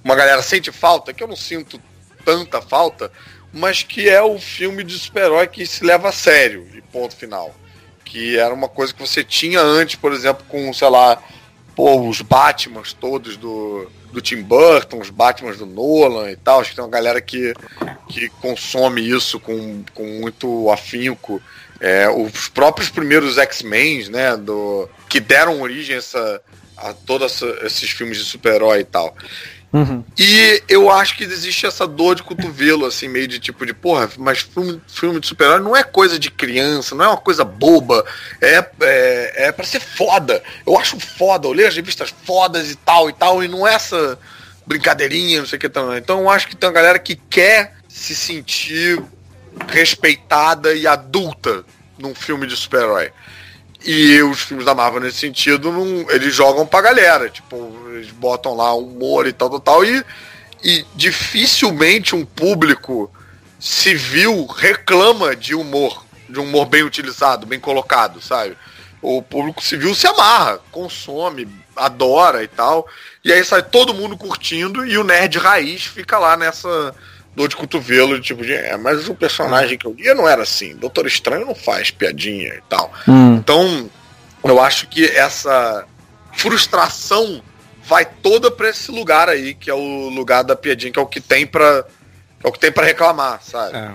uma galera sente falta, que eu não sinto tanta falta, mas que é o filme de super-herói que se leva a sério, e ponto final. Que era uma coisa que você tinha antes, por exemplo, com, sei lá, pô, os Batmans todos do, do Tim Burton, os Batmans do Nolan e tal. Acho que tem uma galera que, que consome isso com, com muito afinco. É, os próprios primeiros X-Men, né, do, que deram origem a, essa, a todos esses filmes de super-herói e tal. Uhum. E eu acho que existe essa dor de cotovelo, assim, meio de tipo de, porra, mas filme, filme de super-herói não é coisa de criança, não é uma coisa boba, é, é, é pra ser foda. Eu acho foda, eu leio as revistas fodas e tal e tal, e não é essa brincadeirinha, não sei o que também. Então eu acho que tem uma galera que quer se sentir respeitada e adulta num filme de super-herói. E os filmes da Marvel, nesse sentido, não, eles jogam pra galera. Tipo, eles botam lá humor e tal, tal, tal. E, e dificilmente um público civil reclama de humor. De humor bem utilizado, bem colocado, sabe? O público civil se amarra, consome, adora e tal. E aí sai todo mundo curtindo e o nerd raiz fica lá nessa dor de cotovelo, tipo de, é, mas o personagem que eu lia não era assim. Doutor Estranho não faz piadinha e tal. Hum. Então, eu acho que essa frustração vai toda para esse lugar aí, que é o lugar da piadinha, que é o que tem para é o que tem para reclamar, sabe? É.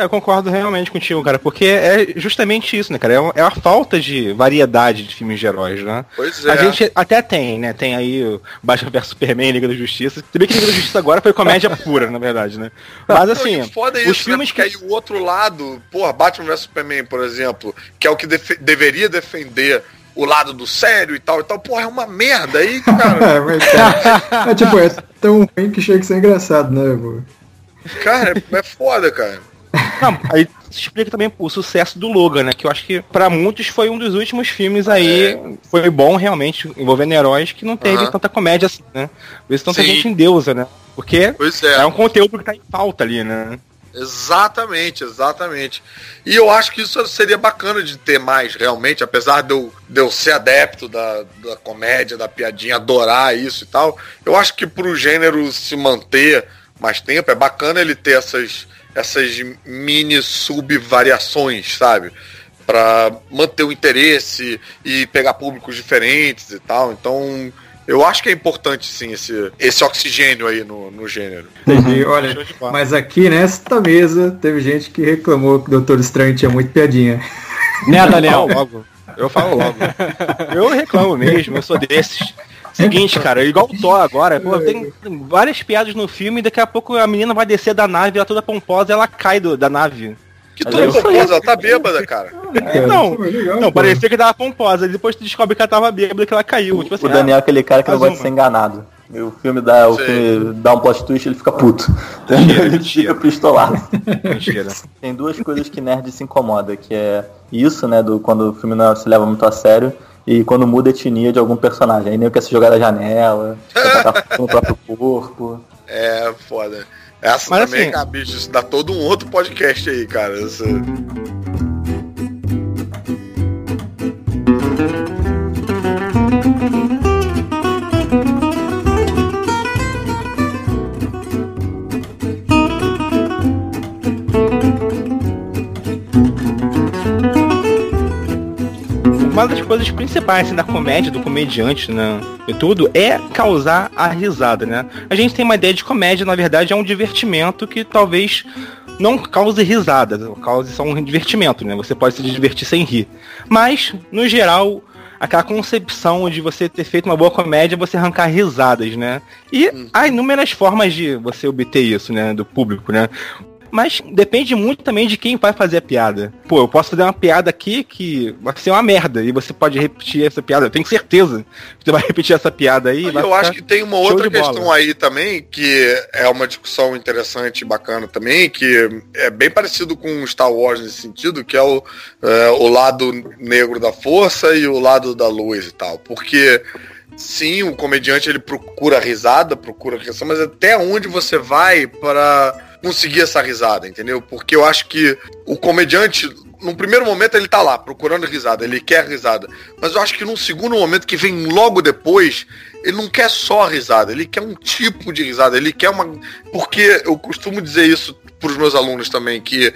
É, eu concordo realmente contigo, cara, porque é justamente isso, né, cara? É, uma- é a falta de variedade de filmes de heróis, né? Pois é. A gente até tem, né? Tem aí o Batman vs Superman, Liga da Justiça. Se bem que Liga da Justiça agora foi comédia pura, na verdade, né? Mas Não, assim, e foda é os isso, filmes né? que. Aí o outro lado, porra, Batman vs Superman, por exemplo, que é o que defe- deveria defender o lado do sério e tal e tal, porra, é uma merda aí, cara. É, mas, cara, é, tipo, é tão ruim que chega a ser engraçado, né, pô? cara, é, é foda, cara. Não, aí se explica também o sucesso do Logan, né? Que eu acho que pra muitos foi um dos últimos filmes aí. Foi bom realmente, envolvendo heróis que não teve Aham. tanta comédia assim, né? Por isso tanta Sim. gente em deusa, né? Porque é. é um conteúdo que tá em falta ali, né? Exatamente, exatamente. E eu acho que isso seria bacana de ter mais, realmente, apesar de eu, de eu ser adepto da, da comédia, da piadinha, adorar isso e tal. Eu acho que pro gênero se manter mais tempo, é bacana ele ter essas, essas mini sub-variações, sabe? Pra manter o interesse e pegar públicos diferentes e tal. Então, eu acho que é importante, sim, esse, esse oxigênio aí no, no gênero. Entendi. Olha, de bola. mas aqui nesta mesa teve gente que reclamou que o Doutor Estranho tinha muito piadinha. Né, Eu Daniel? falo logo. Eu falo logo. Eu reclamo mesmo, eu sou desses. Seguinte, cara, igual o Thor agora, pô, tem várias piadas no filme e daqui a pouco a menina vai descer da nave, ela toda pomposa, ela cai do- da nave. Que toda pomposa, ela tá bêbada, cara. Cara, não, pô, legal, Não, parecia que tava pomposa, depois tu descobre que ela tava bêbada que ela caiu. Tipo assim, O Daniel é aquele cara que não mais gosta de ser enganado. E O filme dá, o filme dá um plot twist ele fica puto. Mentira, ele fica pistolado. ah, mentira. Tem duas coisas que nerd se incomoda, que é isso, né, do quando o filme não se leva muito a sério e quando muda a etnia de algum personagem. Aí nem quer se jogar da janela, fogo no próprio corpo. É, foda. Essa Mas também, assim- cara, bicho, isso dá todo um outro podcast aí, cara. Essa- Uma das coisas principais assim, da comédia, do comediante, né? E tudo, é causar a risada, né? A gente tem uma ideia de comédia, na verdade, é um divertimento que talvez não cause risada, cause só um divertimento, né? Você pode se divertir sem rir. Mas, no geral, aquela concepção de você ter feito uma boa comédia, você arrancar risadas, né? E há inúmeras formas de você obter isso, né? Do público, né? Mas depende muito também de quem vai fazer a piada. Pô, eu posso fazer uma piada aqui que vai ser uma merda e você pode repetir essa piada. Eu tenho certeza que você vai repetir essa piada aí. eu acho que tem uma outra de bola. questão aí também, que é uma discussão interessante e bacana também, que é bem parecido com Star Wars nesse sentido, que é o, é, o lado negro da força e o lado da luz e tal. Porque sim, o comediante ele procura risada, procura questão, mas até onde você vai para conseguir essa risada, entendeu? Porque eu acho que o comediante, num primeiro momento, ele tá lá procurando risada, ele quer risada. Mas eu acho que num segundo momento, que vem logo depois, ele não quer só risada, ele quer um tipo de risada, ele quer uma. Porque eu costumo dizer isso pros meus alunos também, que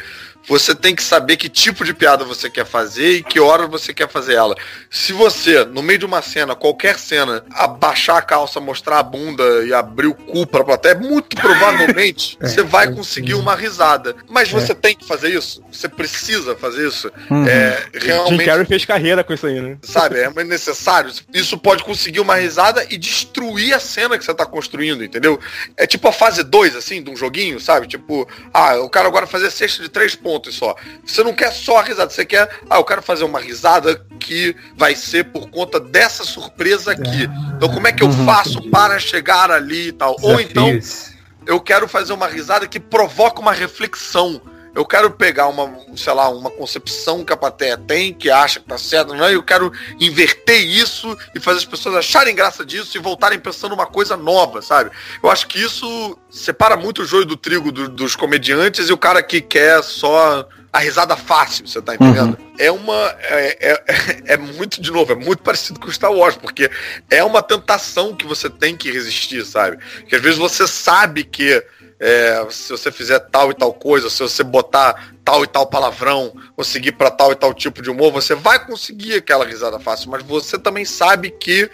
você tem que saber que tipo de piada você quer fazer e que hora você quer fazer ela. Se você, no meio de uma cena, qualquer cena, abaixar a calça, mostrar a bunda e abrir o cu pra plateia, muito provavelmente É, você vai é, conseguir uma risada. Mas você tem que fazer isso. Você precisa fazer isso. Uhum. É, Jim realmente Carrey fez carreira com isso aí, né? sabe? É necessário. Isso pode conseguir uma risada e destruir a cena que você tá construindo, entendeu? É tipo a fase 2, assim, de um joguinho, sabe? Tipo, ah, eu quero agora fazer cesta de três pontos só. Você não quer só a risada, você quer, ah, eu quero fazer uma risada que vai ser por conta dessa surpresa aqui. Então como é que eu faço para chegar ali e tal? Ou então, Desafios. eu quero fazer uma risada que provoca uma reflexão. Eu quero pegar uma, sei lá, uma concepção que a plateia tem, que acha que tá certo, não é? Eu quero inverter isso e fazer as pessoas acharem graça disso e voltarem pensando uma coisa nova, sabe? Eu acho que isso separa muito o joio do trigo do- dos comediantes e o cara que quer só a risada fácil, você tá entendendo? É uma. É, é, é muito, de novo, é muito parecido com Star Wars, porque é uma tentação que você tem que resistir, sabe? Que às vezes você sabe que é, se você fizer tal e tal coisa, se você botar tal e tal palavrão, ou seguir para tal e tal tipo de humor, você vai conseguir aquela risada fácil, mas você também sabe que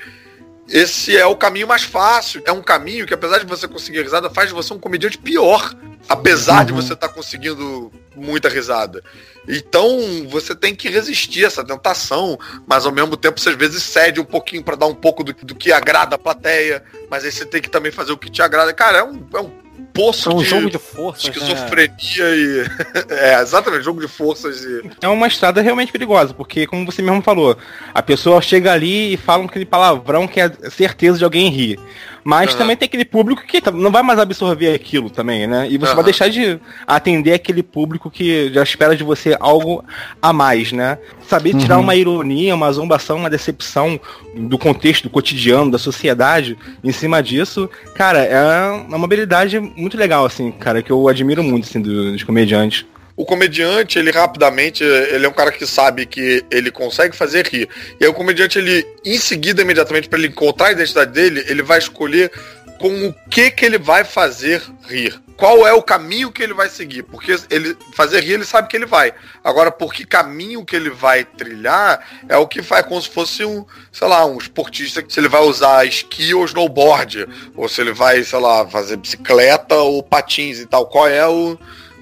esse é o caminho mais fácil. É um caminho que, apesar de você conseguir risada, faz de você um comediante pior. Apesar de você estar conseguindo muita risada. Então, você tem que resistir a essa tentação, mas ao mesmo tempo você às vezes cede um pouquinho para dar um pouco do, do que agrada a plateia, mas aí você tem que também fazer o que te agrada. Cara, é um, é um poço É um de jogo de forças, né? esquizofrenia e. é, exatamente, jogo de forças e. É uma estrada realmente perigosa, porque, como você mesmo falou, a pessoa chega ali e fala aquele palavrão que é certeza de alguém rir. Mas Aham. também tem aquele público que tá- não vai mais absorver aquilo também, né? E você Aham. vai deixar de atender aquele público que já espera de você algo a mais, né? Saber tirar uma ironia, uma zombação, uma decepção do contexto, do cotidiano, da sociedade em cima disso, cara, é uma habilidade muito legal, assim, cara, que eu admiro muito, assim, do- dos comediantes. O comediante, ele rapidamente, ele é um cara que sabe que ele consegue fazer rir. E aí o comediante, ele, em seguida, imediatamente, para ele encontrar a identidade dele, ele vai escolher com o que que ele vai fazer rir. Qual é o caminho que ele vai seguir? Porque ele fazer rir, ele sabe que ele vai. Agora, por que caminho que ele vai trilhar é o que faz como se fosse um, sei lá, um esportista, se ele vai usar esqui ou snowboard, ou se ele vai, sei lá, fazer bicicleta ou patins e tal. Qual é o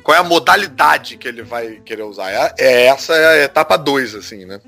qual é a modalidade que ele vai querer usar. É, é essa é a etapa 2, assim, né?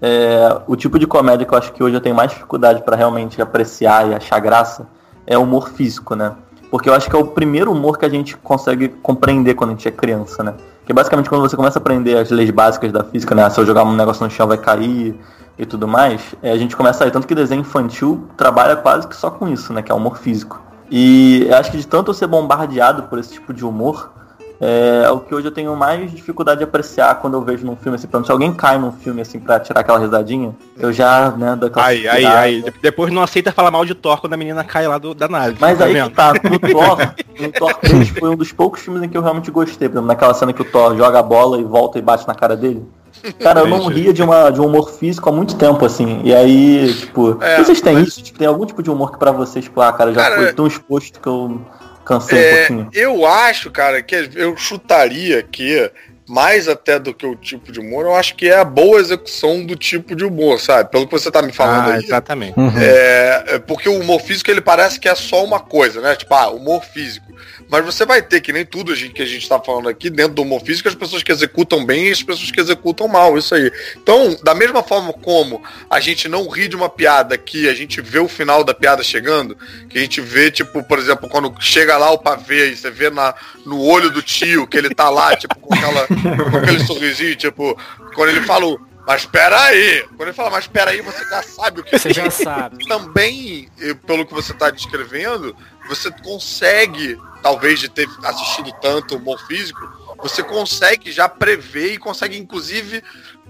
É, o tipo de comédia que eu acho que hoje eu tenho mais dificuldade pra realmente apreciar e achar graça é o humor físico, né? Porque eu acho que é o primeiro humor que a gente consegue compreender quando a gente é criança, né? Que basicamente quando você começa a aprender as leis básicas da física, né? Se eu jogar um negócio no chão vai cair e tudo mais, é, a gente começa a. Tanto que desenho infantil trabalha quase que só com isso, né? Que é o humor físico. E eu acho que de tanto eu ser bombardeado por esse tipo de humor, é o que hoje eu tenho mais dificuldade de apreciar quando eu vejo num filme assim. Por exemplo, se alguém cai num filme assim pra tirar aquela risadinha, eu já, né, dou aquela Aí, aí, aí. De- Depois não aceita falar mal de Thor quando a menina cai lá do, da nave. Mas tá aí vendo? que tá, no Thor, no Thor 3 foi um dos poucos filmes em que eu realmente gostei. Por exemplo, naquela cena que o Thor joga a bola e volta e bate na cara dele. Cara, eu não ria de, uma, de um humor físico há muito tempo, assim. E aí, tipo, É, vocês têm mas- isso? Tipo, tem algum tipo de humor que pra vocês, tipo, ah, cara, já Cara, foi tão exposto que eu cansei um É, pouquinho. eu acho, cara, que eu chutaria que mais até do que o tipo de humor, eu acho que é a boa execução do tipo de humor, sabe? Pelo que você tá me falando Ah, aí. exatamente. É, é porque o humor físico ele parece que é só uma coisa, né? Tipo, ah, humor físico. Mas você vai ter que nem tudo que a gente tá falando aqui dentro do humor físico, as pessoas que executam bem e as pessoas que executam mal, isso aí. Então, da mesma forma como a gente não ri de uma piada que a gente vê o final da piada chegando, que a gente vê, tipo, por exemplo, quando chega lá o pavê e você vê na, no olho do tio que ele tá lá, tipo, com, aquela, com aquele sorrisinho, tipo, quando ele fala o, mas espera aí. Quando ele fala, mas espera aí, você já sabe o que Você já sabe. também, pelo que você está descrevendo, você consegue, talvez de ter assistido tanto humor físico, você consegue já prever e consegue, inclusive,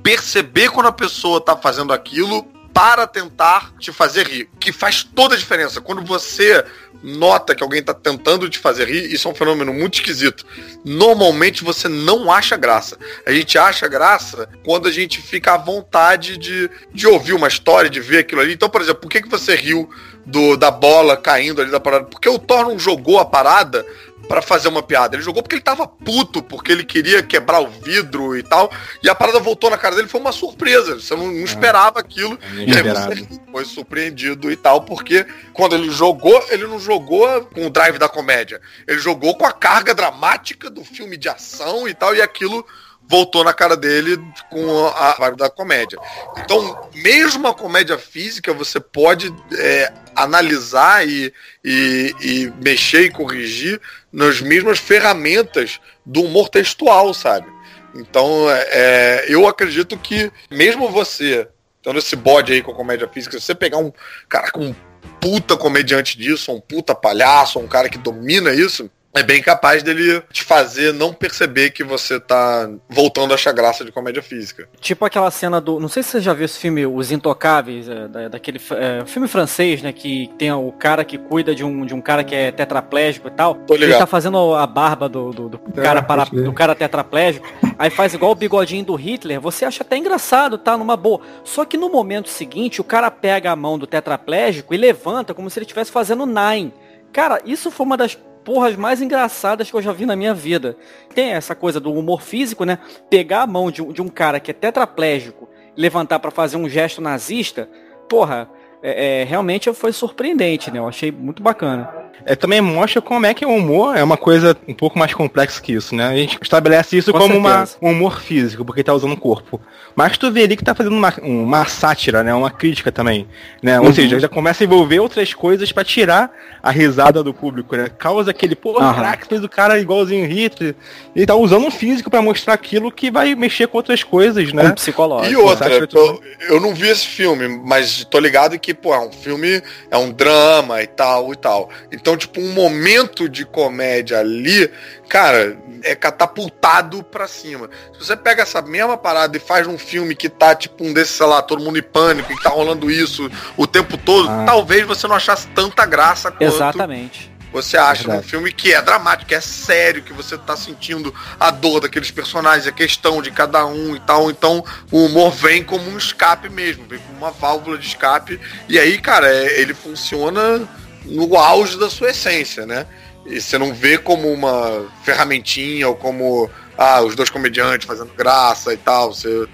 perceber quando a pessoa está fazendo aquilo para tentar te fazer rir. Que faz toda a diferença. Quando você nota que alguém está tentando te fazer rir, isso é um fenômeno muito esquisito. Normalmente você não acha graça. A gente acha graça quando a gente fica à vontade de, de ouvir uma história, de ver aquilo ali. Então, por exemplo, por que, que você riu do, da bola caindo ali da parada? Porque o Thor não jogou a parada pra fazer uma piada. Ele jogou porque ele tava puto, porque ele queria quebrar o vidro e tal. E a parada voltou na cara dele, foi uma surpresa. Você não, não esperava aquilo. E aí você foi surpreendido e tal, porque quando ele jogou, ele não jogou com o drive da comédia. Ele jogou com a carga dramática do filme de ação e tal, e aquilo voltou na cara dele com a vibe da comédia. Então, mesmo a comédia física, você pode é, analisar e, e, e mexer e corrigir nas mesmas ferramentas do humor textual, sabe? Então, é, é, eu acredito que mesmo você, tendo esse bode aí com a comédia física, se você pegar um cara com um puta comediante disso, um puta palhaço, um cara que domina isso, é bem capaz dele te fazer não perceber que você tá voltando a achar graça de comédia física. Tipo aquela cena do. Não sei se você já viu esse filme, Os Intocáveis, é, da- daquele é, filme francês, né? Que tem o cara que cuida de um, de um cara que é tetraplégico e tal. Tô Ele tá fazendo a barba do, do, do cara, para, do cara tetraplégico. Aí faz igual o bigodinho do Hitler. Você acha até engraçado, tá? Numa boa. Só que no momento seguinte, o cara pega a mão do tetraplégico e levanta como se ele estivesse fazendo nine. Cara, isso foi uma das porras mais engraçadas que eu já vi na minha vida. Tem essa coisa do humor físico, né? Pegar a mão de um, de um cara que é tetraplégico levantar pra fazer um gesto nazista, porra, é, é, realmente foi surpreendente, né? Eu achei muito bacana. É, também mostra como é que o humor é uma coisa um pouco mais complexa que isso, né? A gente estabelece isso Com como uma, um humor físico, porque tá usando o corpo. Mas tu vê ali que tá fazendo uma, uma sátira, né? Uma crítica também. Né? Ou seja, já começa a envolver outras coisas pra tirar a risada do público, né? Causa aquele, pô, Aham. caraca, fez o cara igualzinho Hitler. Ele tá usando um físico pra mostrar aquilo que vai mexer com outras coisas, né? Um psicológico. E outra, eu, eu não vi esse filme, mas tô ligado que, pô, é um filme, é um drama e tal e tal. Então, tipo, um momento de comédia ali, cara, é catapultado pra cima. Se você pega essa mesma parada e faz um filme que tá, tipo, um desses, sei lá, todo mundo em pânico, e tá rolando isso o tempo todo, Ah. talvez você não achasse tanta graça quanto Exatamente. você acha num Verdade. filme que é dramático, que é sério, que você tá sentindo a dor daqueles personagens, a questão de cada um e tal. Então o humor vem como um escape mesmo, vem como uma válvula de escape. E aí, cara, é- ele funciona no auge da sua essência, né? E você não vê como uma ferramentinha ou como ah, os dois comediantes fazendo graça e tal. Você,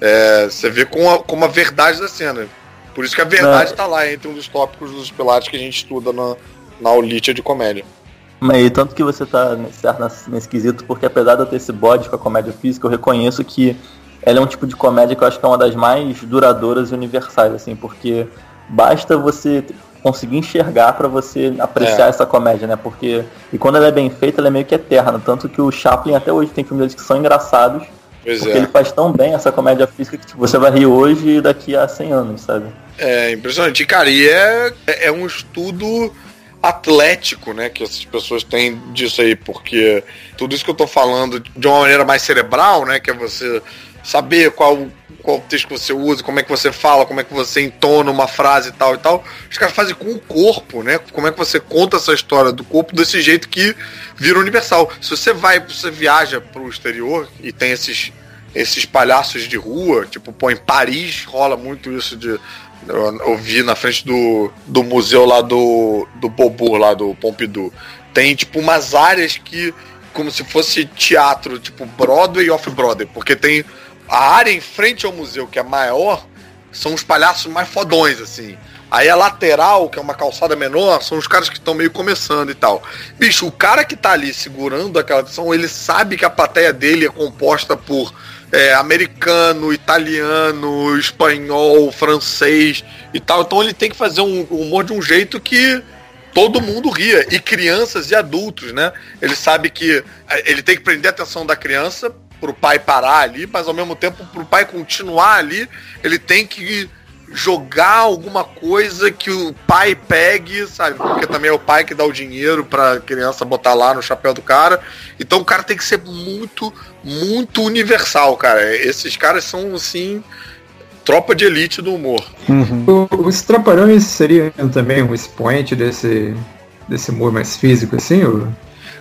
é, você vê com a, como a verdade da cena. Por isso que a verdade Não. tá lá entre um dos tópicos dos pilares que a gente estuda na, na Aulitia de comédia. Mas e tanto que você tá nesse, nesse, nesse quesito, porque apesar de eu ter esse bode com a comédia física, eu reconheço que ela é um tipo de comédia que eu acho que é uma das mais duradouras e universais, assim, porque basta você conseguir enxergar pra você apreciar É. essa comédia, né? Porque e quando ela é bem feita, ela é meio que eterna, tanto que o Chaplin até hoje tem filmes que são engraçados, Pois porque é. ele faz tão bem essa comédia física que tipo, você vai rir hoje e daqui a 100 anos, sabe? É impressionante. Cara, e é, é um estudo atlético, né, que essas pessoas têm disso aí, porque tudo isso que eu tô falando de uma maneira mais cerebral, né, que é você saber qual qual texto que você usa, como é que você fala, como é que você entona uma frase e tal e tal. Os caras fazem com o corpo, né? Como é que você conta essa história do corpo desse jeito que vira universal. Se você vai, você viaja pro exterior e tem esses esses palhaços de rua, tipo, pô, em Paris rola muito isso de eu, eu vi na frente do, do museu lá do, do Beaubourg, lá do Pompidou. Tem, tipo, umas áreas que, como se fosse teatro, tipo, Broadway e Off-Broadway, porque tem a área em frente ao museu, que é maior, são os palhaços mais fodões, assim. Aí a lateral, que é uma calçada menor, são os caras que estão meio começando e tal. Bicho, o cara que tá ali segurando aquela atenção, ele sabe que a plateia dele é composta por é, americano, italiano, espanhol, francês e tal. Então ele tem que fazer um humor de um jeito que todo mundo ria. E crianças e adultos, né? Ele sabe que é, ele tem que prender a atenção da criança pro pai parar ali, mas ao mesmo tempo pro pai continuar ali, ele tem que jogar alguma coisa que o pai pegue, sabe? Porque também é o pai que dá o dinheiro pra criança botar lá no chapéu do cara. Então o cara tem que ser muito, muito universal, cara. Esses caras são, assim, tropa de elite do humor. O- Os Trapalhões seriam também um expoente desse, desse humor mais físico, assim? Ou...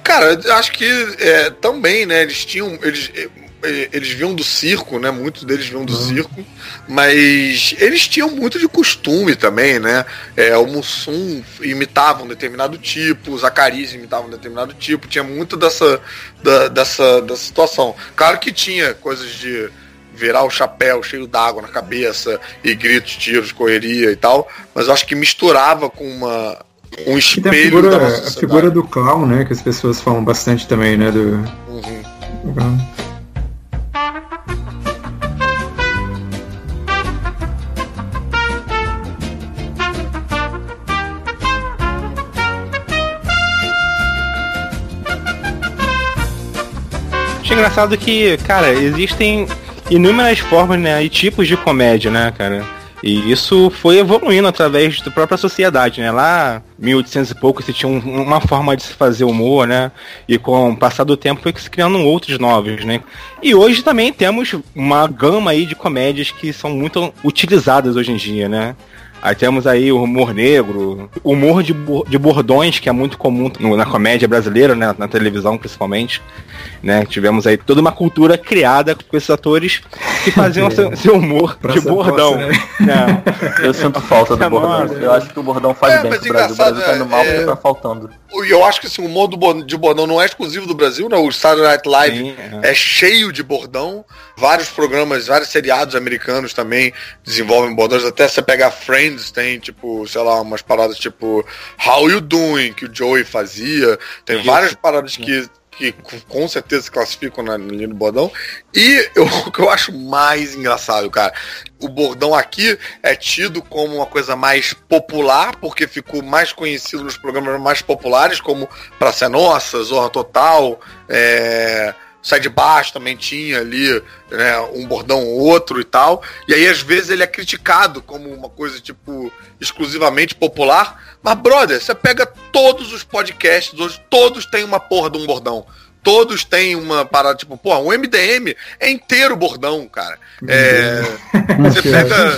Cara, acho que é, também, né? Eles tinham. Eles, eh, eles vinham do circo, né? Muitos deles vinham do circo, mas eles tinham muito de costume também, né? É, o Mussum imitava um determinado tipo, o Zacarias imitava um determinado tipo, tinha muito dessa, da, dessa, dessa situação. Claro que tinha coisas de virar o chapéu cheio d'água na cabeça e gritos, tiros, correria e tal, mas eu acho que misturava com uma um E espelho tem a da figura, nossa a figura do clown, né? Que as pessoas falam bastante também, né? Do. Uhum. Engraçado que, cara, existem inúmeras formas né, e tipos de comédia, né, cara? E isso foi evoluindo através da própria sociedade, né? Lá, 1800 e pouco, se tinha um- uma forma de se fazer humor, né? E com o passar do tempo foi se criando outros novos, né? E hoje também temos uma gama aí de comédias que são muito utilizadas hoje em dia, né? Aí temos aí o humor negro, humor de, de bordões, que é muito comum no- na comédia brasileira, né? Na televisão principalmente. Né? Tivemos aí toda uma cultura criada com esses atores que faziam seu, seu humor Praça de bordão. Nossa, né? né? Eu sinto falta do Nossa. bordão. Eu acho que o bordão faz É, bem mas pro Brasil. O Brasil tá indo mal é- porque tá faltando. E eu acho que o humor do de bordão não é exclusivo do Brasil, né? O Saturday Night Live Sim, é. é cheio de bordão. Vários programas, vários seriados americanos também desenvolvem bordões. Até você pegar Friends, tem tipo, sei lá, umas paradas tipo How You Doing, que o Joey fazia. Tem Isso. várias paradas que, que com- certeza se classificam na linha do bordão. E eu- o que eu acho mais engraçado, cara, o bordão aqui é tido como uma coisa mais popular, porque ficou mais conhecido nos programas mais populares, como Praça Nossa, Zorra Total, é, Sai de Baixo também tinha ali né, um bordão ou outro e tal. E aí, às vezes, ele é criticado como uma coisa, tipo, exclusivamente popular. Mas, brother, você pega todos os podcasts hoje, todos têm uma porra de um bordão. Todos têm uma parada, tipo, porra, o MDM é inteiro bordão, cara. É, você pega.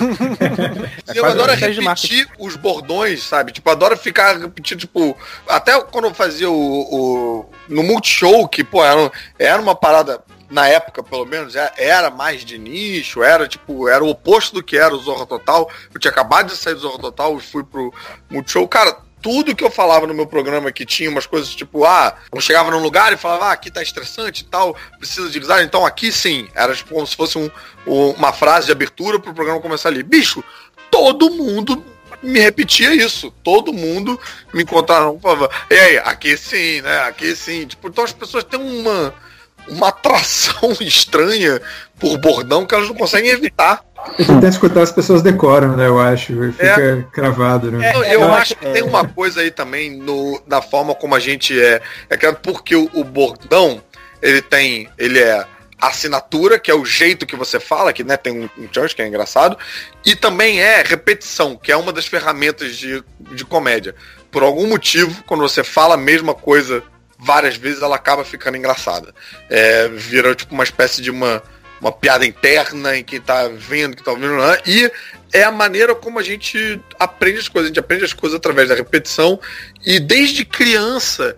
eu quase adoro repetir os bordões, sabe? Tipo, adoro ficar repetindo, tipo. Até quando eu fazia o. o no Multishow, que, pô, era, era uma parada. Na época, pelo menos, é- era mais de nicho, era tipo, era o oposto do que era o Zorra Total. Eu tinha acabado de sair do Zorra Total e fui pro Multishow. Cara, tudo que eu falava no meu programa que tinha umas coisas tipo, ah, eu chegava num lugar e falava, ah, aqui tá estressante e tal, precisa de risada, então aqui sim. Era tipo como se fosse um, um- uma frase de abertura pro programa começar ali. Bicho, todo mundo me repetia isso. Todo mundo me encontrava falava, e aí, aqui sim, né? Aqui sim. Tipo, então as pessoas têm uma, uma atração estranha por bordão que elas não conseguem evitar. Eu tento escutar as pessoas decoram, né? Eu acho. e Fica cravado, né? Eu, É, eu eu acho acho- que tem uma coisa aí também no, na forma como a gente é. É claro, porque o, o bordão, ele tem. Ele é assinatura, que é o jeito que você fala, que né, tem um, um church, que é engraçado, e também é repetição, que é uma das ferramentas de, de comédia. Por algum motivo, quando você fala a mesma coisa várias vezes, ela acaba ficando engraçada. É, vira tipo uma espécie de uma, uma piada interna em quem tá vendo, que tá ouvindo, né? e é a maneira como a gente aprende as coisas. A gente aprende as coisas através da repetição. E desde criança,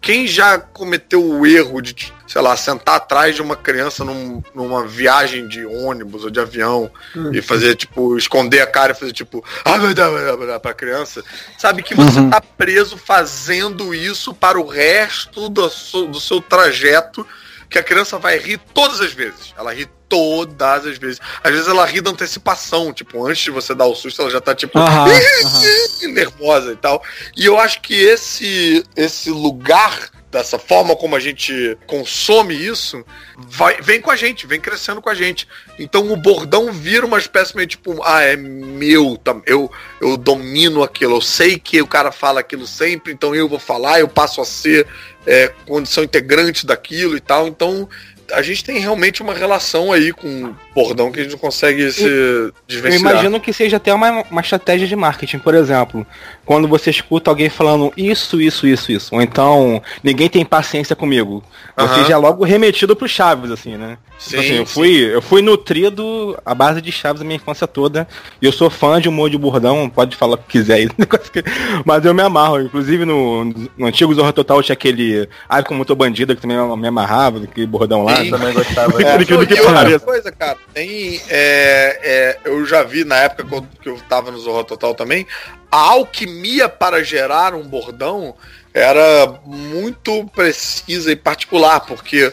quem já cometeu o erro de, sei lá, sentar atrás de uma criança num- numa viagem de ônibus ou de avião e fazer, tipo, esconder a cara e fazer, tipo, ah, vai dar pra criança, sabe que você tá preso fazendo isso para o resto do do seu trajeto que a criança vai rir todas as vezes. Ela ri todas as vezes. Às vezes ela ri da antecipação, tipo, antes de você dar o susto, ela já tá tipo nervosa e tal. E eu acho que esse esse lugar dessa forma como a gente consome isso, vai, vem com a gente, vem crescendo com a gente. Então o bordão vira uma espécie meio tipo, ah, é meu, eu, eu domino aquilo, eu sei que o cara fala aquilo sempre, então eu vou falar, eu passo a ser é, condição integrante daquilo e tal. Então a gente tem realmente uma relação aí com, bordão que a gente não consegue se Eu desvencilhar. imagino que seja até uma, uma estratégia de marketing, por exemplo. Quando você escuta alguém falando isso, isso, isso, isso. Ou então, ninguém tem paciência comigo. Você Aham. já é logo remetido pro Chaves, assim, né? Sim, Tipo assim, eu sim. fui, eu fui nutrido à base de Chaves a minha infância toda. E eu sou fã de humor de bordão, pode falar o que quiser aí. que- Mas eu me amarro. Inclusive no, no antigo Zorra Total tinha aquele Ai como eu tô bandida, que também me amarrava, aquele bordão lá. Sim. Também gostava. É. né? Por incrível que e outra pareça. coisa, cara, tem. é, é, eu já vi na época que eu, eu tava no Zorro Total também, a alquimia para gerar um bordão era muito precisa e particular, porque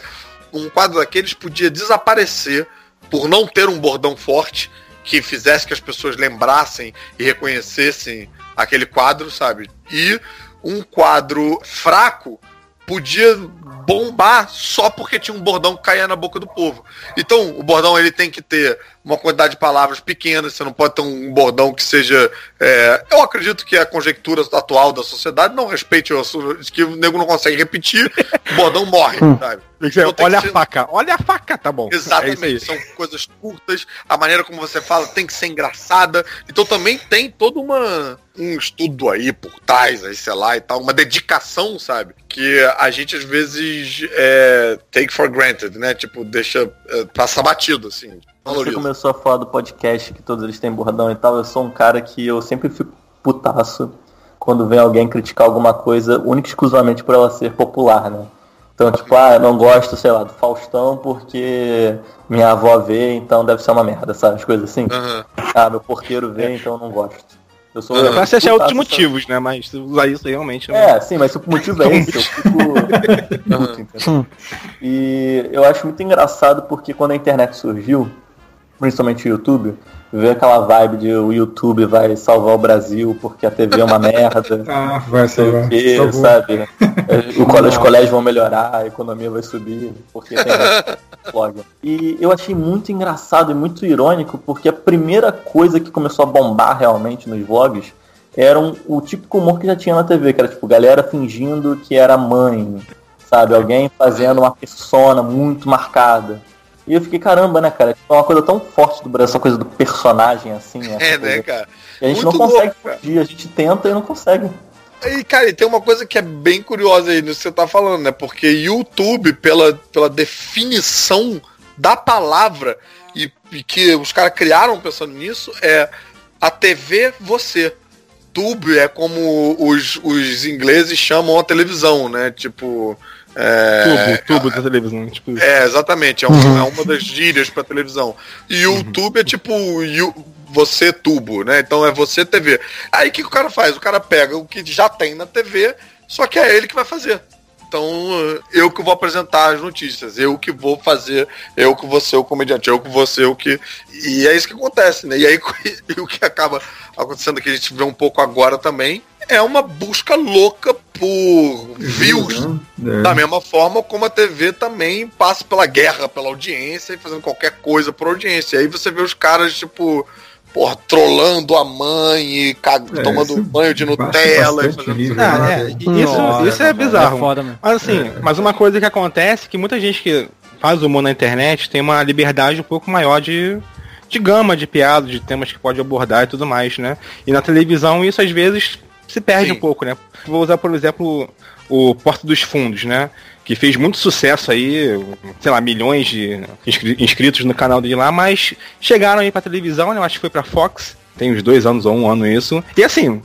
um quadro daqueles podia desaparecer por não ter um bordão forte que fizesse que as pessoas lembrassem e reconhecessem aquele quadro, sabe? E um quadro fraco podia bombar só porque tinha um bordão que caía na boca do povo. Então, o bordão ele tem que ter uma quantidade de palavras pequenas, você não pode ter um bordão que seja. é, eu acredito que a conjectura atual da sociedade não respeite o assunto, que o nego não consegue repetir, o bordão morre, sabe? Olha que a ser- faca, olha a faca, tá bom. É. Exatamente, são coisas curtas, a maneira como você fala tem que ser engraçada. Então também tem todo uma, um estudo aí por trás, aí, sei lá, e tal, uma dedicação, sabe? Que a gente às vezes é, take for granted, né? Tipo, deixa, é, passa batido, assim. Quando você valoriza. começou a falar do podcast, que todos eles têm bordão e tal, eu sou um cara que eu sempre fico putaço quando vem alguém criticar alguma coisa, única e exclusivamente por ela ser popular, né? Então, tipo, ah, eu não gosto, sei lá, do Faustão porque minha avó vê, então deve ser uma merda, sabe? As coisas assim. Aham. Ah, meu porteiro vê, então eu não gosto. Eu sou. Pra fico achar outros motivos, né? Mas usar isso aí realmente. É, sim, mas se o motivo é esse, eu fico puto, entendeu? E eu acho muito engraçado porque quando a internet surgiu, principalmente o YouTube, veio aquela vibe de o YouTube vai salvar o Brasil porque a TV é uma merda, Ah, vai salvar. Salvou. sabe? O, cole- os colégios vão melhorar, a economia vai subir, porque tem blog. E eu achei muito engraçado e muito irônico, porque a primeira coisa que começou a bombar realmente nos vlogs era um- o típico humor que já tinha na TV, que era tipo, galera fingindo que era mãe, sabe? Alguém fazendo uma persona muito marcada. E eu fiquei, caramba, né, cara? É uma coisa tão forte do Brasil, essa coisa do personagem, assim. essa É, coisa. né, cara? E a gente Muito não consegue louco, fugir, a gente tenta e não consegue. E, cara, e tem uma coisa que é bem curiosa aí nisso que você tá falando, né? Porque YouTube, pela, pela definição da palavra, e, e que os caras criaram pensando nisso, é a TV você. Tube é como os, os ingleses chamam a televisão, né? Tipo. É, Tubo, tubo da televisão. Tipo, é, exatamente. É, um- é uma das gírias pra televisão. E YouTube é tipo you- você tubo, né? Então é você TV. Aí o que, que o cara faz? O cara pega o que já tem na TV, só que é ele que vai fazer. Então, eu que vou apresentar as notícias, eu que vou fazer, eu que vou ser o comediante, eu que vou ser o que. E é isso que acontece, né? E aí e o que acaba acontecendo que a gente vê um pouco agora também é uma busca louca por views. É. Da mesma forma como a TV também passa pela guerra, pela audiência e fazendo qualquer coisa por audiência. E aí você vê os caras, tipo, porra, trolando a mãe e cag- É, tomando isso banho de Nutella e fazendo. Ah, né? é, isso, Nossa, isso é cara, bizarro. É foda mesmo. Mas assim, mas uma coisa que acontece é que muita gente que faz humor na internet tem uma liberdade um pouco maior de, de gama de piadas, de temas que pode abordar e tudo mais, né? E na televisão isso às vezes se perde Sim. um pouco, né? Vou usar, por exemplo, o Porta dos Fundos, né? Que fez muito sucesso aí, sei lá, milhões de inscri- inscritos no canal dele lá, mas chegaram aí pra televisão, né? Eu acho que foi pra Fox, tem uns dois anos ou um ano isso. E assim,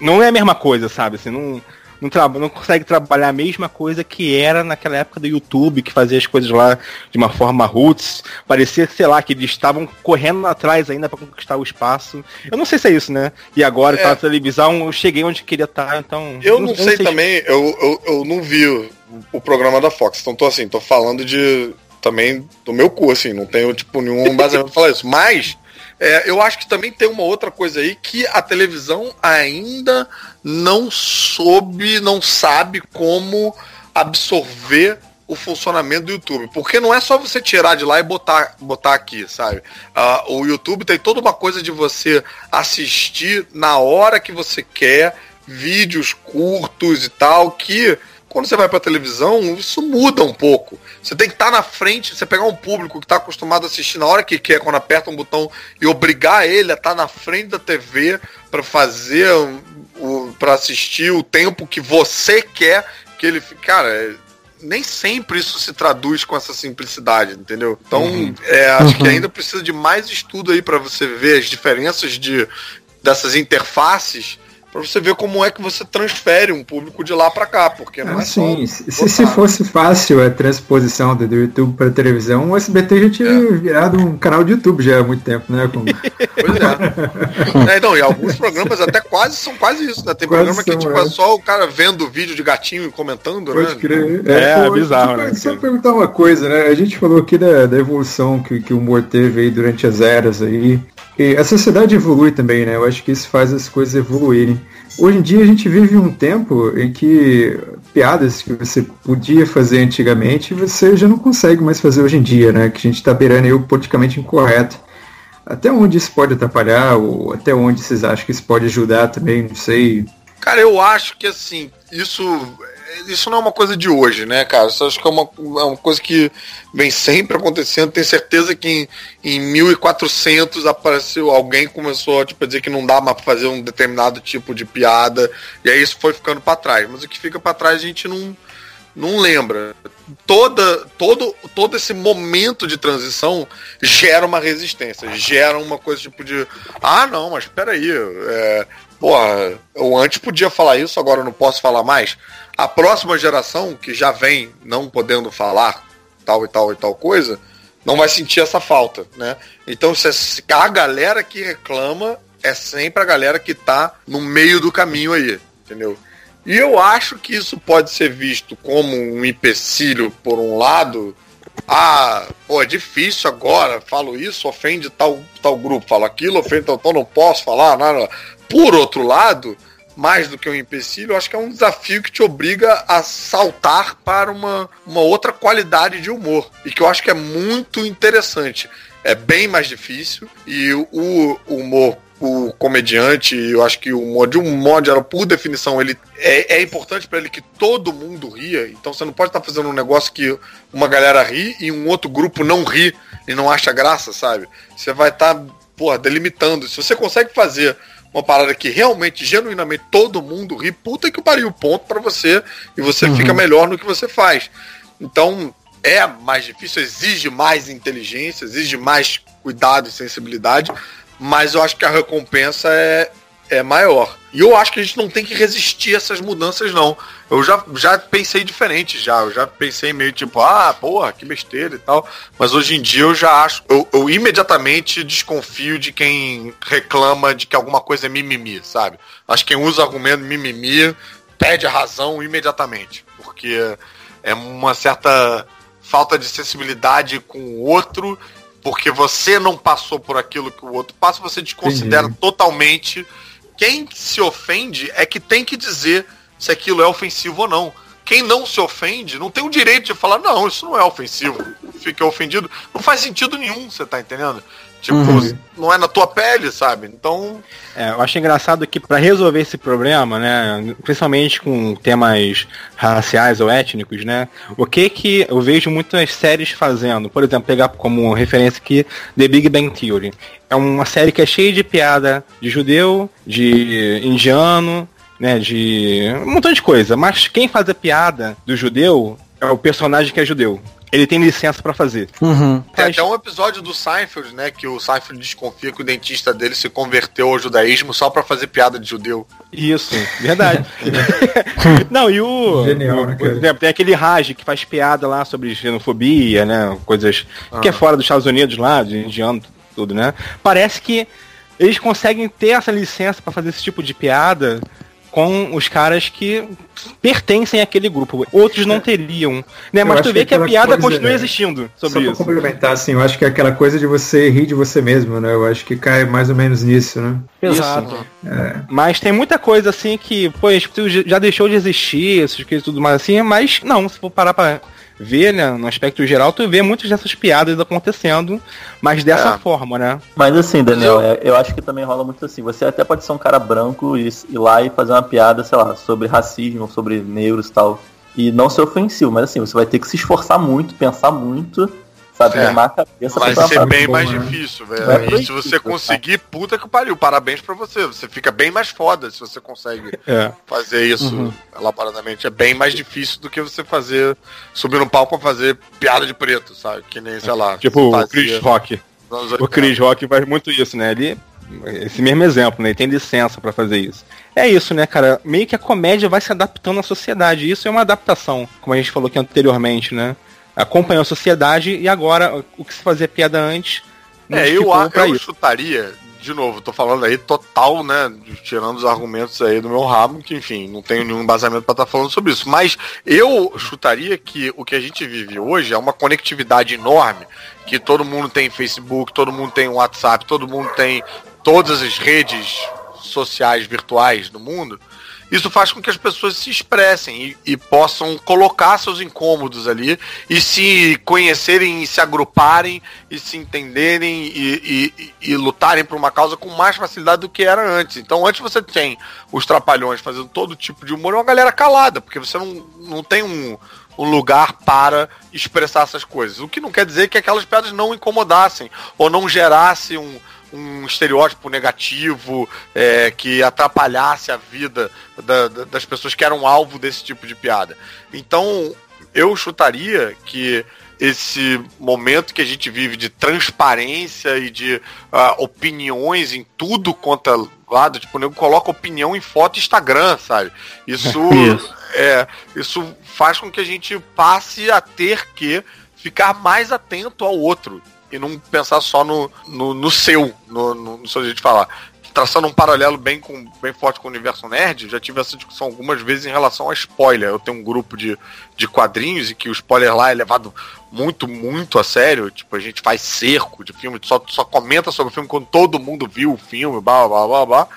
não é a mesma coisa, sabe? Assim, não, não, não consegue trabalhar a mesma coisa que era naquela época do YouTube, que fazia as coisas lá de uma forma roots. Parecia, sei lá, que eles estavam correndo atrás ainda pra conquistar o espaço. Eu não sei se é isso, né? E agora, É. tá na televisão, eu cheguei onde queria estar, então. Eu não, sei, também, eu, eu, eu não vi o, o programa da Fox, então tô assim, tô falando de também do meu cu, assim, não tenho tipo nenhum baseamento pra falar isso. Mas é, eu acho que também tem uma outra coisa aí que a televisão ainda não soube, não sabe como absorver o funcionamento do YouTube. Porque não é só você tirar de lá e botar, botar aqui, sabe? Ah, o YouTube tem toda uma coisa de você assistir na hora que você quer, vídeos curtos e tal, que Quando você vai pra televisão, isso muda um pouco. Você tem que estar na frente, você pegar um público que está acostumado a assistir na hora que quer, quando aperta um botão, e obrigar ele a estar na frente da TV para fazer o para assistir o tempo que você quer que ele fique. Cara, é, nem sempre isso se traduz com essa simplicidade, entendeu? Então, Uhum. é, acho que ainda precisa de mais estudo aí para você ver as diferenças de, dessas interfaces, para você ver como é que você transfere um público de lá para cá, porque não é só Assim, se, se- se botar. fosse fácil a transposição do, do YouTube para televisão, o SBT já tinha virado um canal de YouTube já há muito tempo, né? Com, Pois é. é. Não, e alguns programas até quase são quase isso, né? Tem Quase programa que são, tipo, é. é só o cara vendo vídeo de gatinho e comentando, Pode né? crer. É, pô, bizarro, só- né, Só cara? perguntar uma coisa, né? A gente falou aqui da, da evolução que, que o humor teve aí durante as eras aí. E a sociedade evolui também, né? Eu acho que isso faz as coisas evoluírem. Hoje em dia a gente vive um tempo em que piadas que você podia fazer antigamente, você já não consegue mais fazer hoje em dia, né? Que a gente está beirando aí o politicamente incorreto. Até onde isso pode atrapalhar, ou até onde vocês acham que isso pode ajudar também, não sei. Cara, eu acho que assim, isso isso não é uma coisa de hoje, né, cara? Isso acho que é uma, é uma coisa que vem sempre acontecendo. Tenho certeza que em, em 1400 apareceu alguém começou tipo, a dizer que não dá mais fazer um determinado tipo de piada, e aí isso foi ficando pra trás. Mas o que fica pra trás a gente não, não lembra. Toda, todo, todo esse momento de transição gera uma resistência, gera uma coisa tipo de ah não, mas peraí, é, porra, eu antes podia falar isso, agora eu não posso falar mais. A próxima geração, que já vem não podendo falar tal e tal e tal coisa, não vai sentir essa falta, né? Então se a galera que reclama é sempre a galera que tá no meio do caminho aí, entendeu? E eu acho que isso pode ser visto como um empecilho por um lado. Ah, pô, é difícil agora, falo isso, ofende tal, tal grupo, falo aquilo, ofende tal, tal, não posso falar, nada. Por outro lado, mais do que um empecilho, acho que é um desafio que te obriga a saltar para uma, uma outra qualidade de humor. E que eu acho que é muito interessante. É bem mais difícil e o, o humor o comediante, eu acho que o humor, de um modo geral, por definição, ele é, é importante para ele que todo mundo ria. Então você não pode estar fazendo um negócio que uma galera ri e um outro grupo não ri e não acha graça, sabe? Você vai estar, porra, delimitando. Se você consegue fazer uma parada que realmente, genuinamente, todo mundo ri, puta que pariu, ponto para você e você fica melhor no que você faz. Então, é mais difícil, exige mais inteligência, exige mais cuidado e sensibilidade, mas eu acho que a recompensa é, é maior. E eu acho que a gente não tem que resistir a essas mudanças, não. Eu já, já pensei diferente, já. Eu já pensei meio tipo, ah, porra, que besteira e tal. Mas hoje em dia eu já acho. Eu, eu imediatamente desconfio de quem reclama de que alguma coisa é mimimi, sabe? Acho que quem usa argumento mimimi perde a razão imediatamente. Porque é uma certa falta de sensibilidade com o outro, porque você não passou por aquilo que o outro passa, você desconsidera Entendi. totalmente. Quem se ofende é que tem que dizer se aquilo é ofensivo ou não. Quem não se ofende não tem o direito de falar, não, isso não é ofensivo. Fica ofendido. Não faz sentido nenhum, você tá entendendo? Tipo, não é na tua pele, sabe? Então, É, eu acho engraçado que para resolver esse problema, né, principalmente com temas raciais ou étnicos, né, o que que eu vejo muitas séries fazendo, por exemplo, pegar como referência aqui The Big Bang Theory. É uma série que é cheia de piada de judeu, de indiano, né, de um montão de coisa, mas quem faz a piada do judeu é o personagem que é judeu. Ele tem licença para fazer. Uhum. Tem Faz- até um episódio do Seinfeld, né? Que o Seinfeld desconfia que o dentista dele se converteu ao judaísmo só pra fazer piada de judeu. Isso, verdade. Não, e o. Genial, o- né, por cara? exemplo, tem aquele Raj que faz piada lá sobre xenofobia, né? Coisas que é fora dos Estados Unidos lá, de indiano, tudo, né? Parece que eles conseguem ter essa licença pra fazer esse tipo de piada com os caras que pertencem àquele grupo. Outros não teriam. Né? Eu Mas tu vê que que a piada coisa, continua né, existindo Só sobre pra isso. complementar, assim, eu acho que é aquela coisa de você rir de você mesmo, né? Eu acho que cai mais ou menos nisso, né? Exato. Mas tem muita coisa assim que, pô, isso já deixou de existir, essas coisas e tudo mais assim, mas não, se for parar pra ver, né, no aspecto geral, tu vê muitas dessas piadas acontecendo, mas dessa É. forma, né? Mas assim, Daniel, é- eu acho que também rola muito assim. Você até pode ser um cara branco e ir lá e fazer uma piada, sei lá, sobre racismo, sobre negros e tal. e não ser ofensivo, mas assim, você vai ter que se esforçar muito, pensar muito, sabe, É. a cabeça Vai pra ser bem bom, mais né? difícil, velho. E se aí, você conseguir, puta que pariu, parabéns pra você. Você fica bem mais foda se você consegue É. fazer isso Uhum. elaboradamente. É bem mais difícil do que você fazer, subir no palco pra fazer piada de preto, sabe? Que nem, sei lá. Tipo o Chris Rock. O 80. Chris Rock faz muito isso, né? Ele. Esse mesmo exemplo, né? Ele tem licença pra fazer isso. É isso, né, cara? Meio que a comédia vai se adaptando à sociedade. Isso é uma adaptação, como a gente falou aqui anteriormente, né? Acompanhou a sociedade e agora o que se fazia piada antes. É, eu, a- eu isso. chutaria, de novo, tô falando aí total, né, tirando os argumentos aí do meu rabo, que enfim, não tenho nenhum embasamento pra estar falando sobre isso, mas eu chutaria que o que a gente vive hoje é uma conectividade enorme, que todo mundo tem Facebook, todo mundo tem WhatsApp, todo mundo tem todas as redes sociais virtuais do mundo, isso faz com que as pessoas se expressem e, e possam colocar seus incômodos ali e se conhecerem e se agruparem e se entenderem e, e- e lutarem por uma causa com mais facilidade do que era antes. Então antes você tem os trapalhões fazendo todo tipo de humor e uma galera calada, porque você não, não tem um, um lugar para expressar essas coisas. O que não quer dizer que aquelas piadas não incomodassem ou não gerassem um, um estereótipo negativo é, que atrapalhasse a vida da- da- das pessoas que eram alvo desse tipo de piada. Então, eu chutaria que esse momento que a gente vive de transparência e de ah, opiniões em tudo quanto é lado, tipo, o nego coloca opinião em foto Instagram, sabe? Isso, Isso. é, isso faz com que a gente passe a ter que ficar mais atento ao outro e não pensar só no, no, no seu, no, no, no seu jeito de falar. Traçando um paralelo bem, com, bem forte com o universo nerd, já tive essa discussão algumas vezes em relação a spoiler. Eu tenho um grupo de, de quadrinhos e que o spoiler lá é levado muito, muito a sério. Tipo, a gente faz cerco de filme, só, só comenta sobre o filme quando todo mundo viu o filme, blá blá blá blá.